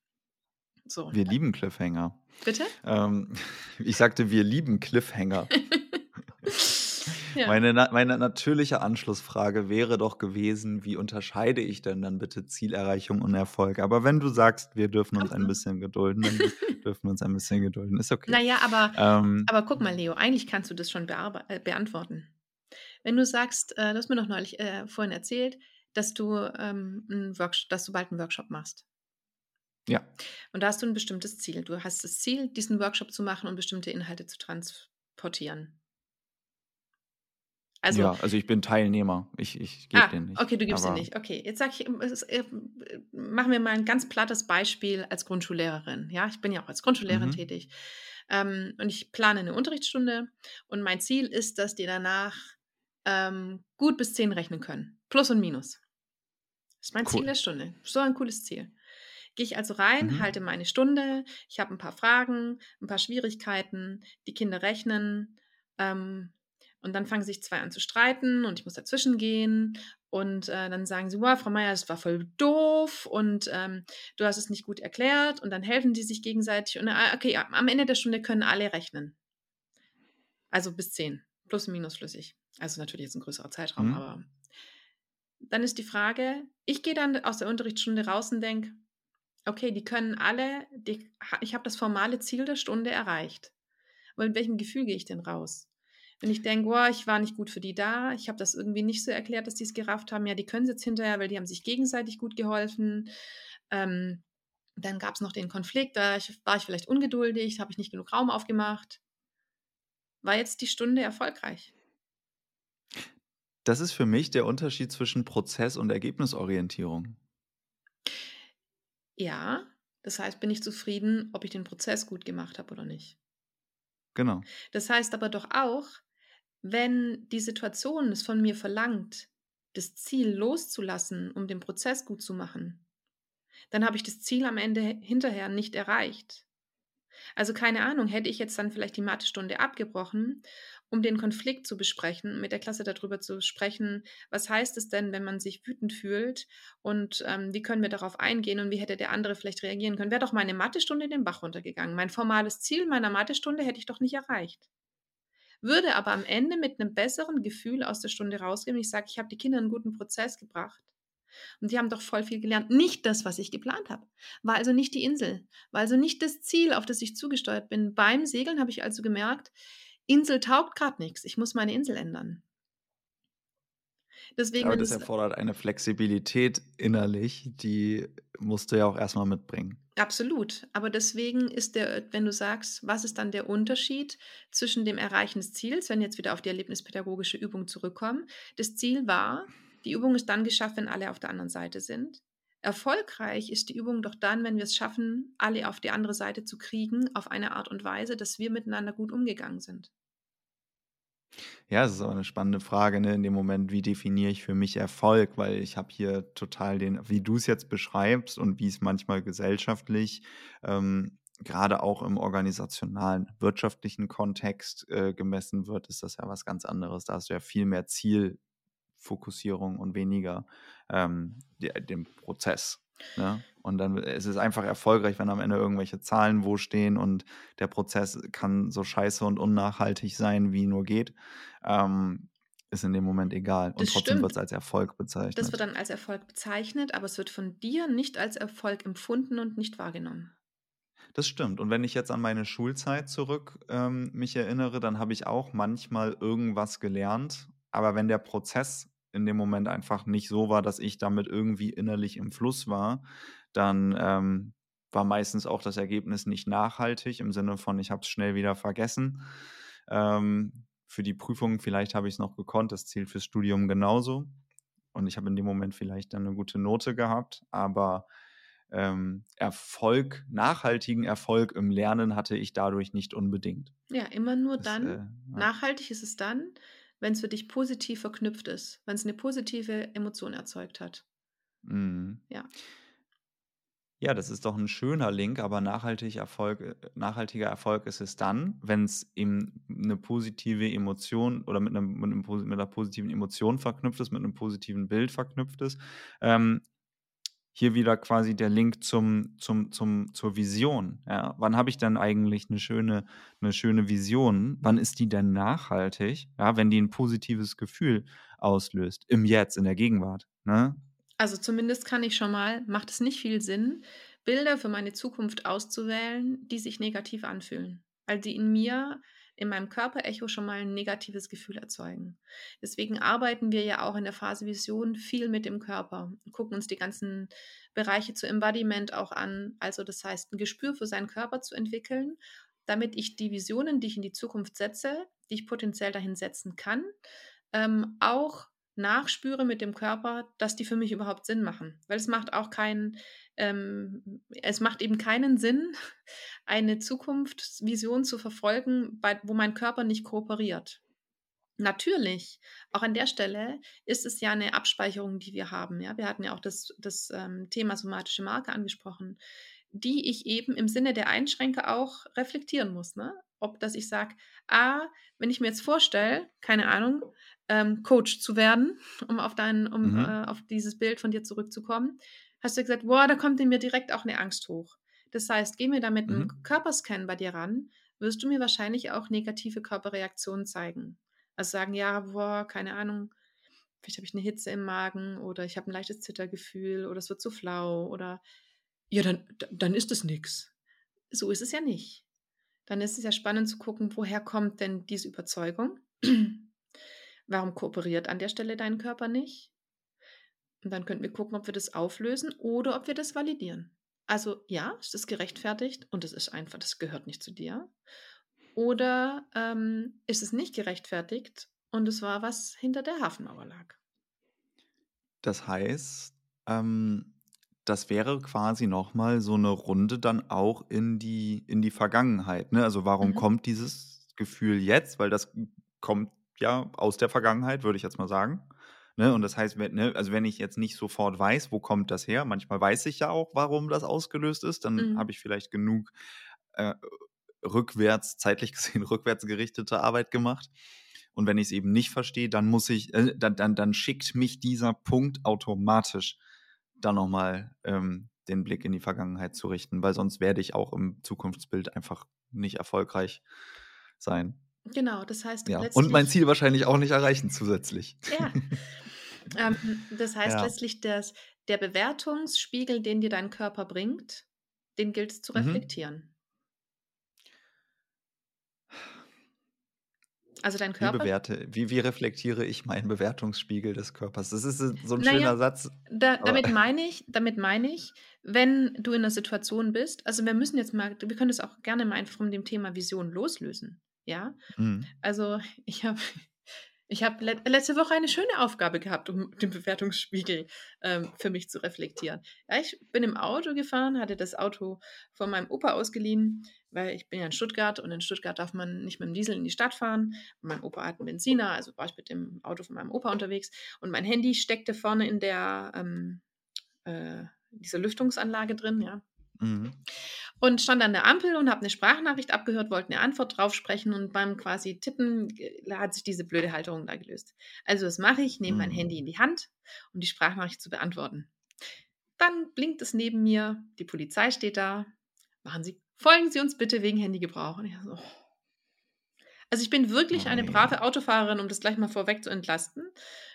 So. Wir lieben Cliffhanger. Bitte? Ähm, ich sagte, wir lieben Cliffhanger. ja. meine, meine natürliche Anschlussfrage wäre doch gewesen, wie unterscheide ich denn dann bitte Zielerreichung und Erfolg? Aber wenn du sagst, wir dürfen uns ein bisschen gedulden, dann dürfen wir uns ein bisschen gedulden. Ist okay. Naja, aber, ähm, aber guck mal, Leo, eigentlich kannst du das schon äh, beantworten. Wenn du sagst, äh, du hast mir noch neulich äh, vorhin erzählt, dass du, ähm, dass du bald einen Workshop machst. Ja. Und da hast du ein bestimmtes Ziel. Du hast das Ziel, diesen Workshop zu machen und bestimmte Inhalte zu transportieren. Also, ja, also ich bin Teilnehmer. Ich, ich gebe ah, den nicht. Okay, du gibst den nicht. Okay, jetzt sag ich, äh, machen wir mal ein ganz plattes Beispiel als Grundschullehrerin. Ja, ich bin ja auch als Grundschullehrerin mhm. tätig. Ähm, und ich plane eine Unterrichtsstunde und mein Ziel ist, dass die danach ähm, gut bis zehn rechnen können. Plus und Minus. Das ist mein cool. Ziel der Stunde. So ein cooles Ziel. Gehe ich also rein, mhm. halte meine Stunde, ich habe ein paar Fragen, ein paar Schwierigkeiten, die Kinder rechnen ähm, und dann fangen sich zwei an zu streiten und ich muss dazwischen gehen und äh, dann sagen sie, wow, Frau Meier, das war voll doof und ähm, du hast es nicht gut erklärt und dann helfen die sich gegenseitig und äh, okay, am Ende der Stunde können alle rechnen. Also bis zehn, plus minus flüssig. Also natürlich jetzt ein größerer Zeitraum, mhm. aber dann ist die Frage, ich gehe dann aus der Unterrichtsstunde raus und denke, Okay, die können alle, die, ich habe das formale Ziel der Stunde erreicht. Aber mit welchem Gefühl gehe ich denn raus? Wenn ich denke, boah, ich war nicht gut für die da, ich habe das irgendwie nicht so erklärt, dass die es gerafft haben, ja, die können es jetzt hinterher, weil die haben sich gegenseitig gut geholfen. Ähm, dann gab es noch den Konflikt, da war ich vielleicht ungeduldig, habe ich nicht genug Raum aufgemacht. War jetzt die Stunde erfolgreich? Das ist für mich der Unterschied zwischen Prozess- und Ergebnisorientierung. Ja, das heißt, bin ich zufrieden, ob ich den Prozess gut gemacht habe oder nicht. Genau. Das heißt aber doch auch, wenn die Situation es von mir verlangt, das Ziel loszulassen, um den Prozess gut zu machen, dann habe ich das Ziel am Ende hinterher nicht erreicht. Also keine Ahnung, hätte ich jetzt dann vielleicht die Mathestunde abgebrochen, um den Konflikt zu besprechen, mit der Klasse darüber zu sprechen, was heißt es denn, wenn man sich wütend fühlt und ähm, wie können wir darauf eingehen und wie hätte der andere vielleicht reagieren können, wäre doch meine Mathestunde in den Bach runtergegangen. Mein formales Ziel meiner Mathestunde hätte ich doch nicht erreicht. Würde aber am Ende mit einem besseren Gefühl aus der Stunde rausgehen, ich sage, ich habe die Kinder einen guten Prozess gebracht und die haben doch voll viel gelernt. Nicht das, was ich geplant habe. War also nicht die Insel. War also nicht das Ziel, auf das ich zugesteuert bin. Beim Segeln habe ich also gemerkt, Insel taugt gerade nichts. Ich muss meine Insel ändern. Deswegen, Aber das erfordert eine Flexibilität innerlich, die musst du ja auch erstmal mitbringen. Absolut. Aber deswegen ist der, wenn du sagst, was ist dann der Unterschied zwischen dem Erreichen des Ziels, wenn wir jetzt wieder auf die erlebnispädagogische Übung zurückkommen? Das Ziel war, die Übung ist dann geschafft, wenn alle auf der anderen Seite sind. Erfolgreich ist die Übung doch dann, wenn wir es schaffen, alle auf die andere Seite zu kriegen, auf eine Art und Weise, dass wir miteinander gut umgegangen sind. Ja, es ist auch eine spannende Frage, ne, in dem Moment, wie definiere ich für mich Erfolg? Weil ich habe hier total den wie du es jetzt beschreibst und wie es manchmal gesellschaftlich, ähm, grade auch im organisationalen, wirtschaftlichen Kontext, äh, gemessen wird, ist das ja was ganz anderes. Da hast du ja viel mehr Ziel Fokussierung und weniger ähm, die, dem Prozess. Ne? Und dann ist es einfach erfolgreich, wenn am Ende irgendwelche Zahlen wo stehen und der Prozess kann so scheiße und unnachhaltig sein, wie nur geht. Ähm, ist in dem Moment egal. Und das trotzdem wird es als Erfolg bezeichnet. Das wird dann als Erfolg bezeichnet, aber es wird von dir nicht als Erfolg empfunden und nicht wahrgenommen. Das stimmt. Und wenn ich jetzt an meine Schulzeit zurück ähm, mich erinnere, dann habe ich auch manchmal irgendwas gelernt. Aber wenn der Prozess in dem Moment einfach nicht so war, dass ich damit irgendwie innerlich im Fluss war, dann ähm, war meistens auch das Ergebnis nicht nachhaltig im Sinne von, ich habe es schnell wieder vergessen. Ähm, für die Prüfung vielleicht habe ich es noch gekonnt, das zählt fürs Studium genauso. Und ich habe in dem Moment vielleicht dann eine gute Note gehabt, aber ähm, Erfolg, nachhaltigen Erfolg im Lernen hatte ich dadurch nicht unbedingt. Ja, immer nur das, dann. Äh, ja. Nachhaltig ist es dann, wenn es für dich positiv verknüpft ist, wenn es eine positive Emotion erzeugt hat. Mhm. Ja. Ja, das ist doch ein schöner Link, aber nachhaltig Erfolg, nachhaltiger Erfolg ist es dann, wenn es eben eine positive Emotion oder mit, einem, mit, einem, mit einer positiven Emotion verknüpft ist, mit einem positiven Bild verknüpft ist. Ähm, hier wieder quasi der Link zum, zum, zum, zur Vision. Ja, wann habe ich denn eigentlich eine schöne, eine schöne Vision? Wann ist die denn nachhaltig? Ja, wenn die ein positives Gefühl auslöst. Im Jetzt, in der Gegenwart. Ne? Also zumindest kann ich schon mal, macht es nicht viel Sinn, Bilder für meine Zukunft auszuwählen, die sich negativ anfühlen. Weil die in mir in meinem Körperecho schon mal ein negatives Gefühl erzeugen. Deswegen arbeiten wir ja auch in der Phase Vision viel mit dem Körper, gucken uns die ganzen Bereiche zu Embodiment auch an. Also das heißt, ein Gespür für seinen Körper zu entwickeln, damit ich die Visionen, die ich in die Zukunft setze, die ich potenziell dahin setzen kann, ähm, auch nachspüre mit dem Körper, dass die für mich überhaupt Sinn machen. Weil es macht auch keinen, ähm, es macht eben keinen Sinn, eine Zukunftsvision zu verfolgen, bei, wo mein Körper nicht kooperiert. Natürlich, auch an der Stelle ist es ja eine Abspeicherung, die wir haben. Ja? Wir hatten ja auch das, das ähm, Thema somatische Marke angesprochen, die ich eben im Sinne der Einschränke auch reflektieren muss. Ne? Ob dass ich sage, ah, wenn ich mir jetzt vorstelle, keine Ahnung, ähm, Coach zu werden, um auf dein, um mhm. äh, auf dieses Bild von dir zurückzukommen, hast du gesagt, boah, da kommt in mir direkt auch eine Angst hoch. Das heißt, geh mir da mit einem mhm. Körperscan bei dir ran, wirst du mir wahrscheinlich auch negative Körperreaktionen zeigen. Also sagen, ja, boah, keine Ahnung, vielleicht habe ich eine Hitze im Magen oder ich habe ein leichtes Zittergefühl oder es wird zu flau oder ja, dann, dann ist es nichts. So ist es ja nicht. Dann ist es ja spannend zu gucken, woher kommt denn diese Überzeugung? Warum kooperiert an der Stelle dein Körper nicht? Und dann könnten wir gucken, ob wir das auflösen oder ob wir das validieren. Also ja, es ist gerechtfertigt und es ist einfach, das gehört nicht zu dir. Oder ähm, ist es nicht gerechtfertigt und es war was hinter der Hafenmauer lag. Das heißt, ähm, das wäre quasi nochmal so eine Runde dann auch in die, in die Vergangenheit. Ne? Also warum mhm. kommt dieses Gefühl jetzt? Weil das kommt ja aus der Vergangenheit, würde ich jetzt mal sagen. Ne? Und das heißt, wenn, ne, also wenn ich jetzt nicht sofort weiß, wo kommt das her, manchmal weiß ich ja auch, warum das ausgelöst ist, dann mhm. habe ich vielleicht genug äh, rückwärts, zeitlich gesehen rückwärts gerichtete Arbeit gemacht. Und wenn ich es eben nicht verstehe, dann muss ich, äh, dann, dann, dann schickt mich dieser Punkt automatisch dann nochmal ähm, den Blick in die Vergangenheit zu richten, weil sonst werde ich auch im Zukunftsbild einfach nicht erfolgreich sein. Genau, das heißt ja. Und mein Ziel wahrscheinlich auch nicht erreichen zusätzlich. Ja. ähm, das heißt ja. letztlich, dass der Bewertungsspiegel, den dir dein Körper bringt, den gilt es zu mhm. reflektieren. Also dein Körper. Wie, bewerte, wie, wie reflektiere ich meinen Bewertungsspiegel des Körpers? Das ist so ein naja, schöner Satz. Da, damit meine ich, damit meine ich, wenn du in einer Situation bist, also wir müssen jetzt mal, wir können das auch gerne mal von dem Thema Vision loslösen. Ja. Mhm. Also ich habe ich habe le letzte Woche eine schöne Aufgabe gehabt, um den Bewertungsspiegel ähm, für mich zu reflektieren. Ja, ich bin im Auto gefahren, hatte das Auto von meinem Opa ausgeliehen, weil ich bin ja in Stuttgart und in Stuttgart darf man nicht mit dem Diesel in die Stadt fahren. Mein Opa hat einen Benziner, also war ich mit dem Auto von meinem Opa unterwegs und mein Handy steckte vorne in der ähm, äh, dieser Lüftungsanlage drin, ja. Mhm. Und stand an der Ampel und habe eine Sprachnachricht abgehört, wollte eine Antwort drauf sprechen und beim quasi Tippen äh, hat sich diese blöde Halterung da gelöst. Also was mache ich? Nehme mhm. mein Handy in die Hand, um die Sprachnachricht zu beantworten. Dann blinkt es neben mir, die Polizei steht da. Machen Sie, folgen Sie uns bitte wegen Handygebrauch. Und ich so, oh. Also ich bin wirklich eine brave Autofahrerin, um das gleich mal vorweg zu entlasten.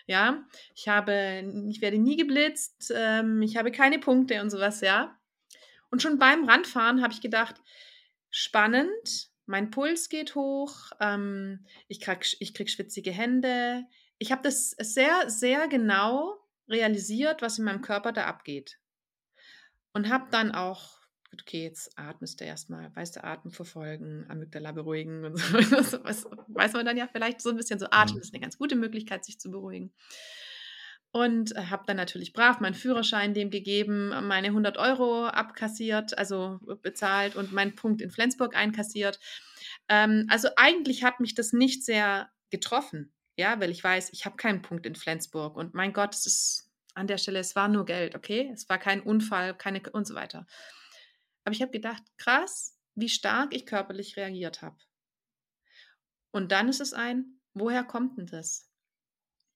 Ja, ich habe, ich werde nie geblitzt, ähm, ich habe keine Punkte und sowas, ja. Und schon beim Randfahren habe ich gedacht, spannend, mein Puls geht hoch, ähm, ich, krieg, ich krieg schwitzige Hände. Ich habe das sehr, sehr genau realisiert, was in meinem Körper da abgeht. Und habe dann auch, okay, jetzt atmest du erstmal, weißt du, Atem verfolgen, Amygdala beruhigen und so. Das weiß man dann ja vielleicht so ein bisschen so, Atmen mhm. ist eine ganz gute Möglichkeit, sich zu beruhigen und äh, habe dann natürlich brav meinen Führerschein dem gegeben, meine 100 Euro abkassiert, also bezahlt und meinen Punkt in Flensburg einkassiert. Ähm, also eigentlich hat mich das nicht sehr getroffen, ja, weil ich weiß, ich habe keinen Punkt in Flensburg und mein Gott, es ist an der Stelle, es war nur Geld, okay, es war kein Unfall, keine und so weiter. Aber ich habe gedacht, krass, wie stark ich körperlich reagiert habe. Und dann ist es ein, woher kommt denn das?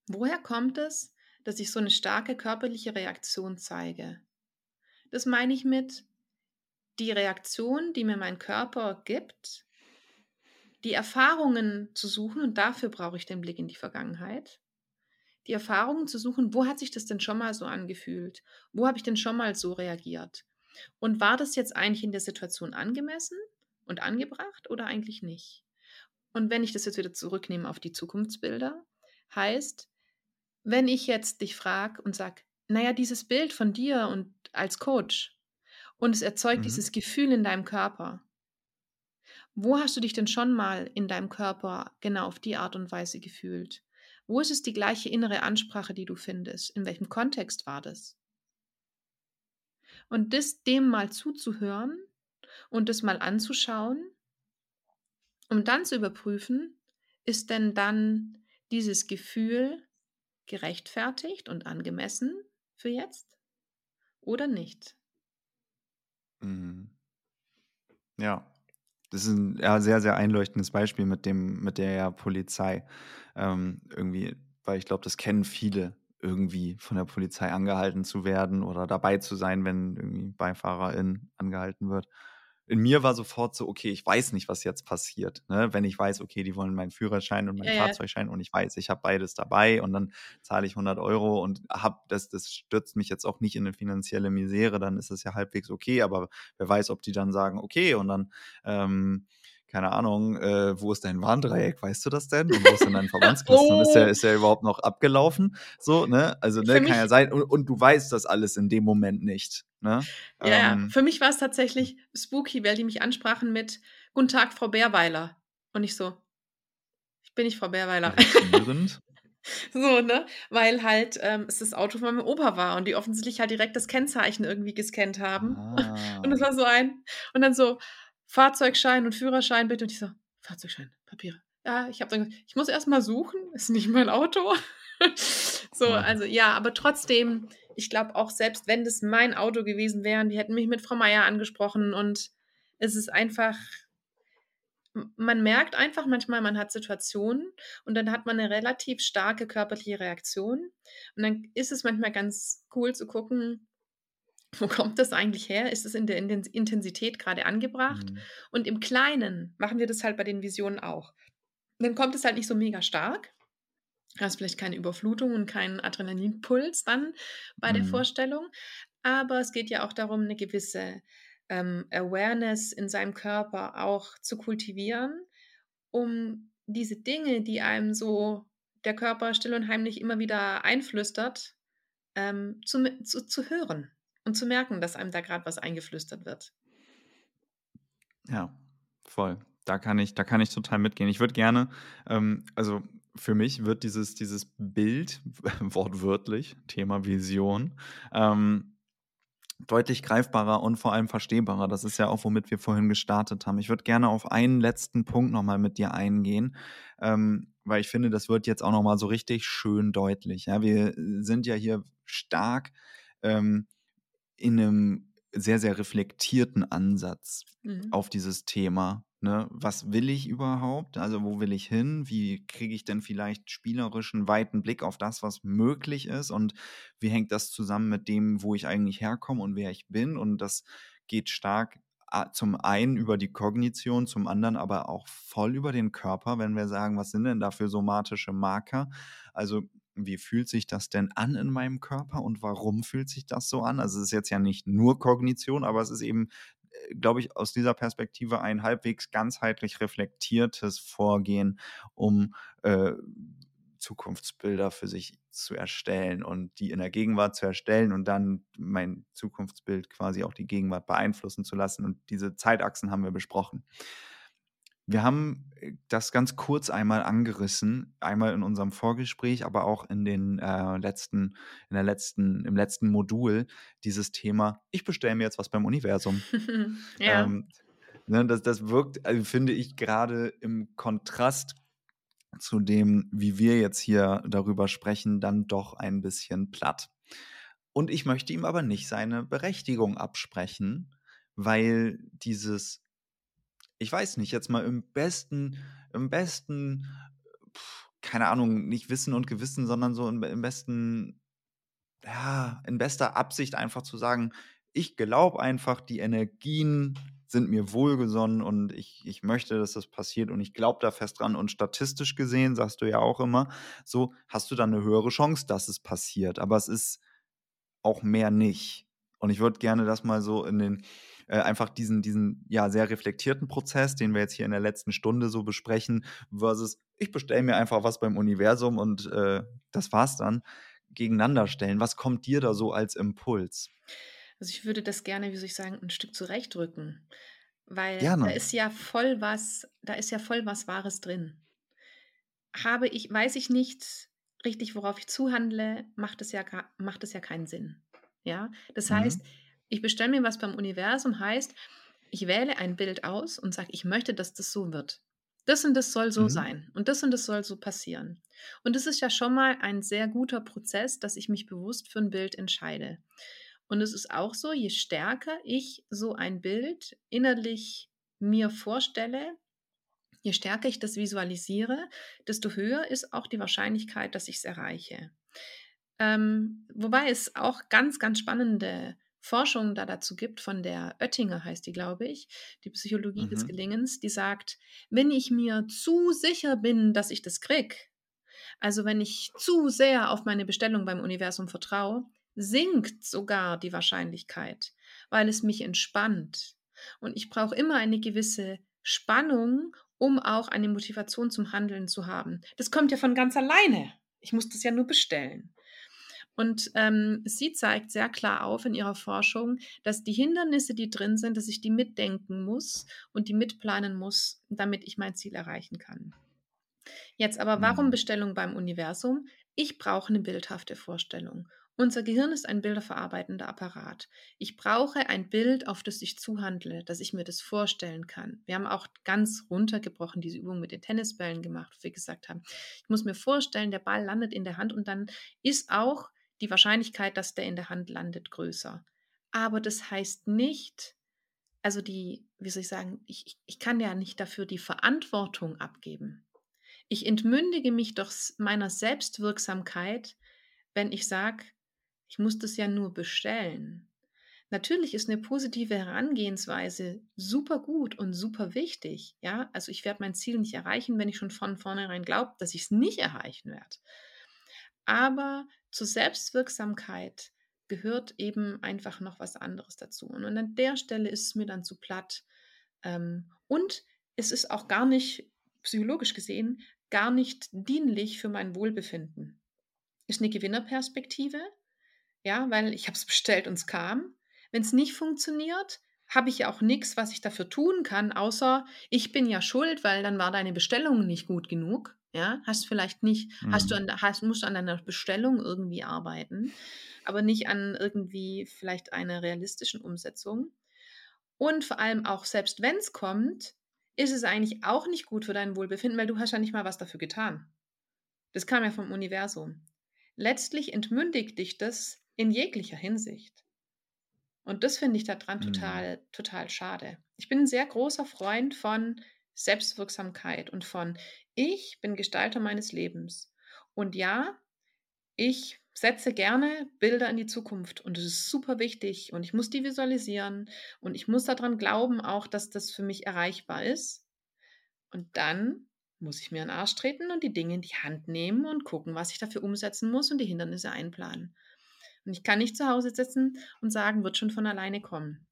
Woher kommt es, dass ich so eine starke körperliche Reaktion zeige. Das meine ich mit die Reaktion, die mir mein Körper gibt, die Erfahrungen zu suchen, und dafür brauche ich den Blick in die Vergangenheit, die Erfahrungen zu suchen, wo hat sich das denn schon mal so angefühlt? Wo habe ich denn schon mal so reagiert? Und war das jetzt eigentlich in der Situation angemessen und angebracht oder eigentlich nicht? Und wenn ich das jetzt wieder zurücknehme auf die Zukunftsbilder, heißt, wenn ich jetzt dich frage und sage, naja, dieses Bild von dir und als Coach und es erzeugt mhm. dieses Gefühl in deinem Körper, wo hast du dich denn schon mal in deinem Körper genau auf die Art und Weise gefühlt? Wo ist es die gleiche innere Ansprache, die du findest? In welchem Kontext war das? Und das dem mal zuzuhören und das mal anzuschauen, um dann zu überprüfen, ist denn dann dieses Gefühl gerechtfertigt und angemessen für jetzt oder nicht? Mhm. Ja, das ist ein ja, sehr, sehr einleuchtendes Beispiel mit dem, mit der Polizei. Ähm, irgendwie, weil ich glaube, das kennen viele, irgendwie von der Polizei angehalten zu werden oder dabei zu sein, wenn irgendwie Beifahrerin angehalten wird in mir war sofort so, okay, ich weiß nicht, was jetzt passiert. Ne? Wenn ich weiß, okay, die wollen meinen Führerschein und meinen ja, Fahrzeugschein und ich weiß, ich habe beides dabei und dann zahle ich 100 Euro und hab das, das stürzt mich jetzt auch nicht in eine finanzielle Misere, dann ist es ja halbwegs okay, aber wer weiß, ob die dann sagen, okay, und dann ähm, keine Ahnung, äh, wo ist dein Warndreieck, weißt du das denn? Und wo ist denn dein Verbandskasten? oh. Ist der, ist der überhaupt noch abgelaufen? So, ne? Also, ne, kann ja sein. Und, und, du weißt das alles in dem Moment nicht. Ne? Ja, ähm, für mich war es tatsächlich spooky, weil die mich ansprachen mit Guten Tag, Frau Bärweiler. Und ich so, ich bin nicht Frau Bärweiler. so, ne? Weil halt ähm, es das Auto von meinem Opa war und die offensichtlich halt direkt das Kennzeichen irgendwie gescannt haben. Ah. Und es war so ein. Und dann so, Fahrzeugschein und Führerschein bitte. Und ich so, Fahrzeugschein, Papiere. Ja, ich habe dann gesagt, ich muss erst mal suchen, ist nicht mein Auto. so, also ja, aber trotzdem, ich glaube auch selbst wenn das mein Auto gewesen wäre, die hätten mich mit Frau Meier angesprochen und es ist einfach, man merkt einfach manchmal, man hat Situationen und dann hat man eine relativ starke körperliche Reaktion. Und dann ist es manchmal ganz cool zu gucken, wo kommt das eigentlich her? Ist es in der Intensität gerade angebracht? Mhm. Und im Kleinen machen wir das halt bei den Visionen auch. Dann kommt es halt nicht so mega stark. Hast vielleicht keine Überflutung und keinen Adrenalinpuls dann bei mhm. der Vorstellung. Aber es geht ja auch darum, eine gewisse ähm, Awareness in seinem Körper auch zu kultivieren, um diese Dinge, die einem so der Körper still und heimlich immer wieder einflüstert, ähm, zu, zu, zu hören und zu merken, dass einem da gerade was eingeflüstert wird. Ja, voll. Da kann ich, da kann ich total mitgehen. Ich würde gerne, ähm, also für mich wird dieses, dieses Bild, wortwörtlich, Thema Vision, ähm, deutlich greifbarer und vor allem verstehbarer. Das ist ja auch, womit wir vorhin gestartet haben. Ich würde gerne auf einen letzten Punkt nochmal mit dir eingehen, ähm, weil ich finde, das wird jetzt auch nochmal so richtig schön deutlich. Ja, wir sind ja hier stark ähm, in einem sehr, sehr reflektierten Ansatz mhm. auf dieses Thema. Ne? Was will ich überhaupt? Also wo will ich hin? Wie kriege ich denn vielleicht spielerischen weiten Blick auf das, was möglich ist? Und wie hängt das zusammen mit dem, wo ich eigentlich herkomme und wer ich bin? Und das geht stark zum einen über die Kognition, zum anderen aber auch voll über den Körper, wenn wir sagen, was sind denn da für somatische Marker? Also wie fühlt sich das denn an in meinem Körper und warum fühlt sich das so an? Also es ist jetzt ja nicht nur Kognition, aber es ist eben, äh, glaube ich, aus dieser Perspektive ein halbwegs ganzheitlich reflektiertes Vorgehen, um äh, Zukunftsbilder für sich zu erstellen und die in der Gegenwart zu erstellen und dann mein Zukunftsbild quasi auch die Gegenwart beeinflussen zu lassen. Und diese Zeitachsen haben wir besprochen. Wir haben äh, das ganz kurz einmal angerissen, einmal in unserem Vorgespräch, aber auch in den äh, letzten, in der letzten, im letzten Modul dieses Thema. Ich bestelle mir jetzt was beim Universum. ja. Ähm, ne, das, das wirkt, also finde ich gerade im Kontrast zu dem, wie wir jetzt hier darüber sprechen, dann doch ein bisschen platt. Und ich möchte ihm aber nicht seine Berechtigung absprechen, weil dieses ich weiß nicht, jetzt mal im besten, im besten, keine Ahnung, nicht Wissen und Gewissen, sondern so im, im besten, ja, in bester Absicht einfach zu sagen, ich glaube einfach, die Energien sind mir wohlgesonnen und ich, ich möchte, dass das passiert und ich glaube da fest dran. Und statistisch gesehen, sagst du ja auch immer, so hast du dann eine höhere Chance, dass es passiert. Aber es ist auch mehr nicht. Und ich würde gerne das mal so in den, äh, einfach diesen, diesen ja sehr reflektierten Prozess, den wir jetzt hier in der letzten Stunde so besprechen, versus ich bestelle mir einfach was beim Universum und äh, das war's dann, gegeneinander stellen. Was kommt dir da so als Impuls? Also ich würde das gerne, wie soll ich sagen, ein Stück zurechtrücken. Weil gerne. da ist ja voll was, da ist ja voll was Wahres drin. Habe ich, weiß ich nicht richtig, worauf ich zuhandle, macht es ja, macht es ja keinen Sinn. Ja, das mhm. Ich bestelle mir was beim Universum, heißt, ich wähle ein Bild aus und sage, ich möchte, dass das so wird. Das und das soll so mhm. sein und das und das soll so passieren. Und das ist ja schon mal ein sehr guter Prozess, dass ich mich bewusst für ein Bild entscheide. Und es ist auch so, je stärker ich so ein Bild innerlich mir vorstelle, je stärker ich das visualisiere, desto höher ist auch die Wahrscheinlichkeit, dass ich es erreiche. Ähm, wobei es auch ganz, ganz spannende Forschung da dazu gibt, von der Oettinger heißt die, glaube ich, die Psychologie mhm. des Gelingens, die sagt, wenn ich mir zu sicher bin, dass ich das krieg, also wenn ich zu sehr auf meine Bestellung beim Universum vertraue, sinkt sogar die Wahrscheinlichkeit, weil es mich entspannt. Und ich brauche immer eine gewisse Spannung, um auch eine Motivation zum Handeln zu haben. Das kommt ja von ganz alleine. Ich muss das ja nur bestellen. Und ähm, sie zeigt sehr klar auf in ihrer Forschung, dass die Hindernisse, die drin sind, dass ich die mitdenken muss und die mitplanen muss, damit ich mein Ziel erreichen kann. Jetzt aber, warum mhm. Bestellung beim Universum? Ich brauche eine bildhafte Vorstellung. Unser Gehirn ist ein bilderverarbeitender Apparat. Ich brauche ein Bild, auf das ich zuhandle, dass ich mir das vorstellen kann. Wir haben auch ganz runtergebrochen diese Übung mit den Tennisbällen gemacht, wo wir gesagt haben, ich muss mir vorstellen, der Ball landet in der Hand und dann ist auch die Wahrscheinlichkeit, dass der in der Hand landet, größer. Aber das heißt nicht, also die, wie soll ich sagen, ich, ich kann ja nicht dafür die Verantwortung abgeben. Ich entmündige mich doch meiner Selbstwirksamkeit, wenn ich sage, ich muss das ja nur bestellen. Natürlich ist eine positive Herangehensweise super gut und super wichtig. Ja, also ich werde mein Ziel nicht erreichen, wenn ich schon von vornherein glaube, dass ich es nicht erreichen werde. Aber zur Selbstwirksamkeit gehört eben einfach noch was anderes dazu. Und an der Stelle ist es mir dann zu platt. Ähm, und es ist auch gar nicht, psychologisch gesehen, gar nicht dienlich für mein Wohlbefinden. Ist eine Gewinnerperspektive, ja, weil ich habe es bestellt und es kam. Wenn es nicht funktioniert, habe ich ja auch nichts, was ich dafür tun kann, außer ich bin ja schuld, weil dann war deine Bestellung nicht gut genug. Ja, hast vielleicht nicht, mhm. hast du mhm. an, hast, musst du an deiner Bestellung irgendwie arbeiten, aber nicht an irgendwie vielleicht einer realistischen Umsetzung. Und vor allem auch, selbst wenn es kommt, ist es eigentlich auch nicht gut für dein Wohlbefinden, weil du hast ja nicht mal was dafür getan. Das kam ja vom Universum. Letztlich entmündigt dich das in jeglicher Hinsicht. Und das finde ich daran mhm. total, total schade. Ich bin ein sehr großer Freund von Selbstwirksamkeit und von ich bin Gestalter meines Lebens. Und ja, ich setze gerne Bilder in die Zukunft und es ist super wichtig und ich muss die visualisieren und ich muss daran glauben auch, dass das für mich erreichbar ist. Und dann muss ich mir einen Arsch treten und die Dinge in die Hand nehmen und gucken, was ich dafür umsetzen muss und die Hindernisse einplanen. Und ich kann nicht zu Hause sitzen und sagen, wird schon von alleine kommen.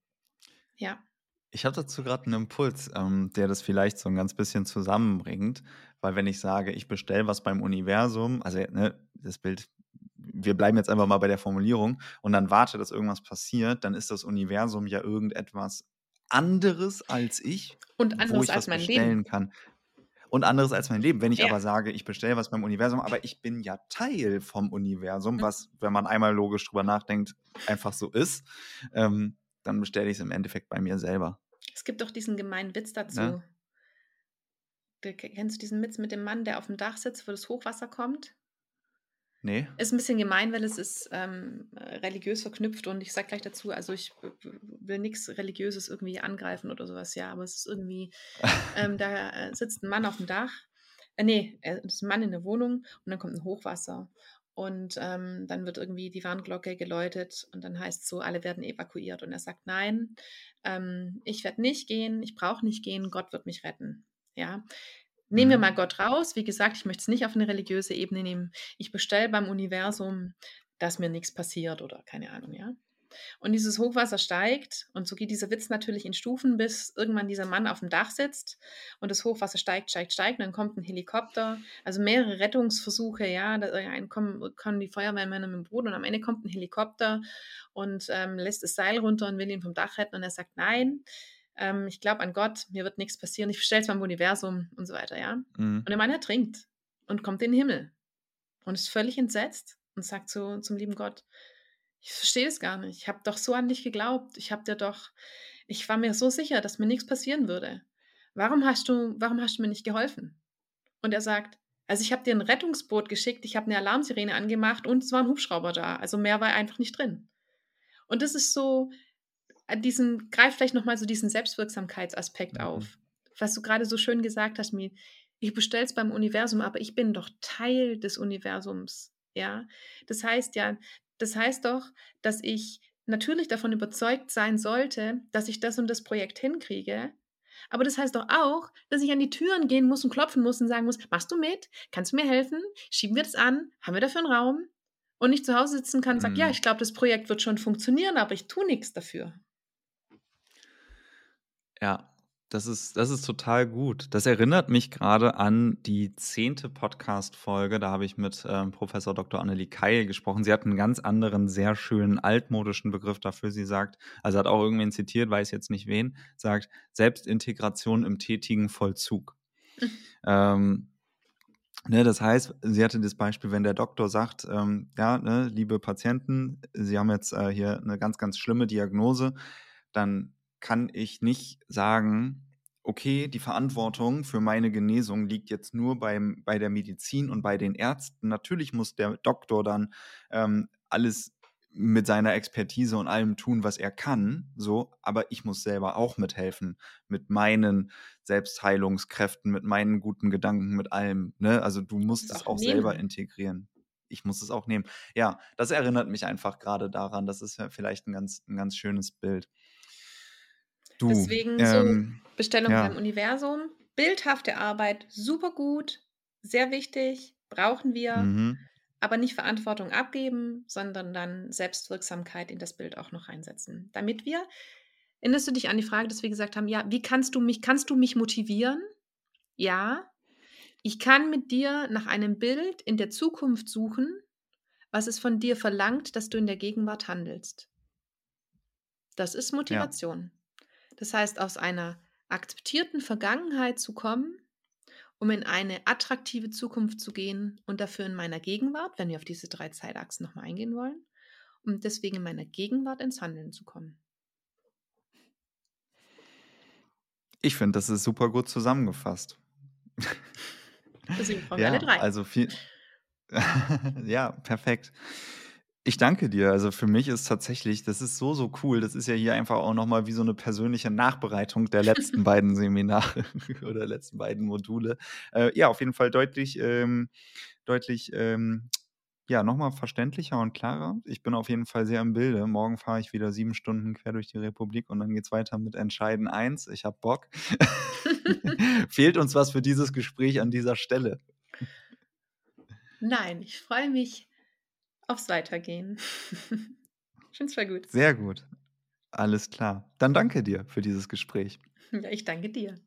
Ja. Ich habe dazu gerade einen Impuls, ähm, der das vielleicht so ein ganz bisschen zusammenbringt, weil wenn ich sage, ich bestelle was beim Universum, also ne, das Bild wir bleiben jetzt einfach mal bei der Formulierung und dann warte, dass irgendwas passiert, dann ist das Universum ja irgendetwas anderes als ich, und anderes wo ich als was mein bestellen Leben. kann. Und anderes als mein Leben. Wenn ich ja. aber sage, ich bestelle was beim Universum, aber ich bin ja Teil vom Universum, mhm. was, wenn man einmal logisch drüber nachdenkt, einfach so ist, ähm, dann bestelle ich es im Endeffekt bei mir selber. Es gibt doch diesen gemeinen Witz dazu. Ja? kennst du diesen Witz mit dem Mann, der auf dem Dach sitzt, wo das Hochwasser kommt? Nee. Ist ein bisschen gemein, weil es ist ähm, religiös verknüpft und ich sage gleich dazu, also ich will nichts Religiöses irgendwie angreifen oder sowas, ja, aber es ist irgendwie, ähm, da äh, sitzt ein Mann auf dem Dach, äh, nee, es ist ein Mann in der Wohnung und dann kommt ein Hochwasser und ähm, dann wird irgendwie die Warnglocke geläutet und dann heißt es so, alle werden evakuiert und er sagt, nein, ähm, ich werde nicht gehen, ich brauche nicht gehen, Gott wird mich retten. Ja, Nehmen wir mhm. mal Gott raus. Wie gesagt, ich möchte es nicht auf eine religiöse Ebene nehmen. Ich bestelle beim Universum, dass mir nichts passiert oder keine Ahnung, ja. Und dieses Hochwasser steigt und so geht dieser Witz natürlich in Stufen, bis irgendwann dieser Mann auf dem Dach sitzt und das Hochwasser steigt, steigt, steigt und dann kommt ein Helikopter, also mehrere Rettungsversuche, ja, da kommen, kommen die Feuerwehrmänner mit dem Boot und am Ende kommt ein Helikopter und ähm, lässt das Seil runter und will ihn vom Dach retten und er sagt, nein, ähm, ich glaube an Gott, mir wird nichts passieren, ich stelle es beim Universum und so weiter, ja. Mhm. Und der Mann ertrinkt und kommt in den Himmel und ist völlig entsetzt und sagt so zum lieben Gott, ich verstehe es gar nicht, ich habe doch so an dich geglaubt, ich habe dir doch, ich war mir so sicher, dass mir nichts passieren würde. Warum hast du, warum hast du mir nicht geholfen? Und er sagt, also ich habe dir ein Rettungsboot geschickt, ich habe eine Alarmsirene angemacht und es war ein Hubschrauber da, also mehr war einfach nicht drin. Und das ist so, diesen, greif vielleicht nochmal so diesen Selbstwirksamkeitsaspekt mhm. auf. Was du gerade so schön gesagt hast, mir, ich bestelle es beim Universum, aber ich bin doch Teil des Universums. Ja, das heißt ja, das heißt doch, dass ich natürlich davon überzeugt sein sollte, dass ich das und das Projekt hinkriege. Aber das heißt doch auch, dass ich an die Türen gehen muss und klopfen muss und sagen muss, machst du mit? Kannst du mir helfen? Schieben wir das an? Haben wir dafür einen Raum? Und nicht zu Hause sitzen kann und sagen, mhm. ja, ich glaube, das Projekt wird schon funktionieren, aber ich tue nichts dafür. Ja, das ist, das ist total gut. Das erinnert mich gerade an die zehnte Podcast-Folge. Da habe ich mit ähm, Professor Dr. Annelie Keil gesprochen. Sie hat einen ganz anderen, sehr schönen, altmodischen Begriff dafür. Sie sagt, also hat auch irgendwen zitiert, weiß jetzt nicht wen, sagt Selbstintegration im tätigen Vollzug. ähm, ne, das heißt, sie hatte das Beispiel, wenn der Doktor sagt, ähm, ja, ne, liebe Patienten, Sie haben jetzt äh, hier eine ganz, ganz schlimme Diagnose, dann kann ich nicht sagen, okay, die Verantwortung für meine Genesung liegt jetzt nur beim, bei der Medizin und bei den Ärzten. Natürlich muss der Doktor dann ähm, alles mit seiner Expertise und allem tun, was er kann, so, aber ich muss selber auch mithelfen mit meinen Selbstheilungskräften, mit meinen guten Gedanken, mit allem, ne? Also du musst es auch, auch selber integrieren. Ich muss es auch nehmen. Ja, das erinnert mich einfach gerade daran. Das ist ja vielleicht ein ganz, ein ganz schönes Bild. Du, Deswegen ähm, so Bestellung ja. beim Universum, bildhafte Arbeit, super gut, sehr wichtig, brauchen wir. Mhm aber nicht Verantwortung abgeben, sondern dann Selbstwirksamkeit in das Bild auch noch reinsetzen. Damit wir, erinnerst du dich an die Frage, dass wir gesagt haben, ja, wie kannst du mich, kannst du mich motivieren? Ja, ich kann mit dir nach einem Bild in der Zukunft suchen, was es von dir verlangt, dass du in der Gegenwart handelst. Das ist Motivation. Ja. Das heißt, aus einer akzeptierten Vergangenheit zu kommen, um in eine attraktive Zukunft zu gehen und dafür in meiner Gegenwart, wenn wir auf diese drei Zeitachsen nochmal eingehen wollen, um deswegen in meiner Gegenwart ins Handeln zu kommen. Ich finde, das ist super gut zusammengefasst. Deswegen brauchen wir ja, alle drei. Also viel. ja, perfekt. Ich danke dir. Also für mich ist tatsächlich, das ist so, so cool. Das ist ja hier einfach auch nochmal wie so eine persönliche Nachbereitung der letzten beiden Seminare oder letzten beiden Module. Äh, ja, auf jeden Fall deutlich, ähm, deutlich, ähm, ja, nochmal verständlicher und klarer. Ich bin auf jeden Fall sehr im Bilde. Morgen fahre ich wieder sieben Stunden quer durch die Republik und dann geht es weiter mit Entscheiden 1. Ich habe Bock. Fehlt uns was für dieses Gespräch an dieser Stelle? Nein, ich freue mich aufs Weitergehen. ich finde es voll gut. Sehr gut. Alles klar. Dann danke dir für dieses Gespräch. Ja, ich danke dir.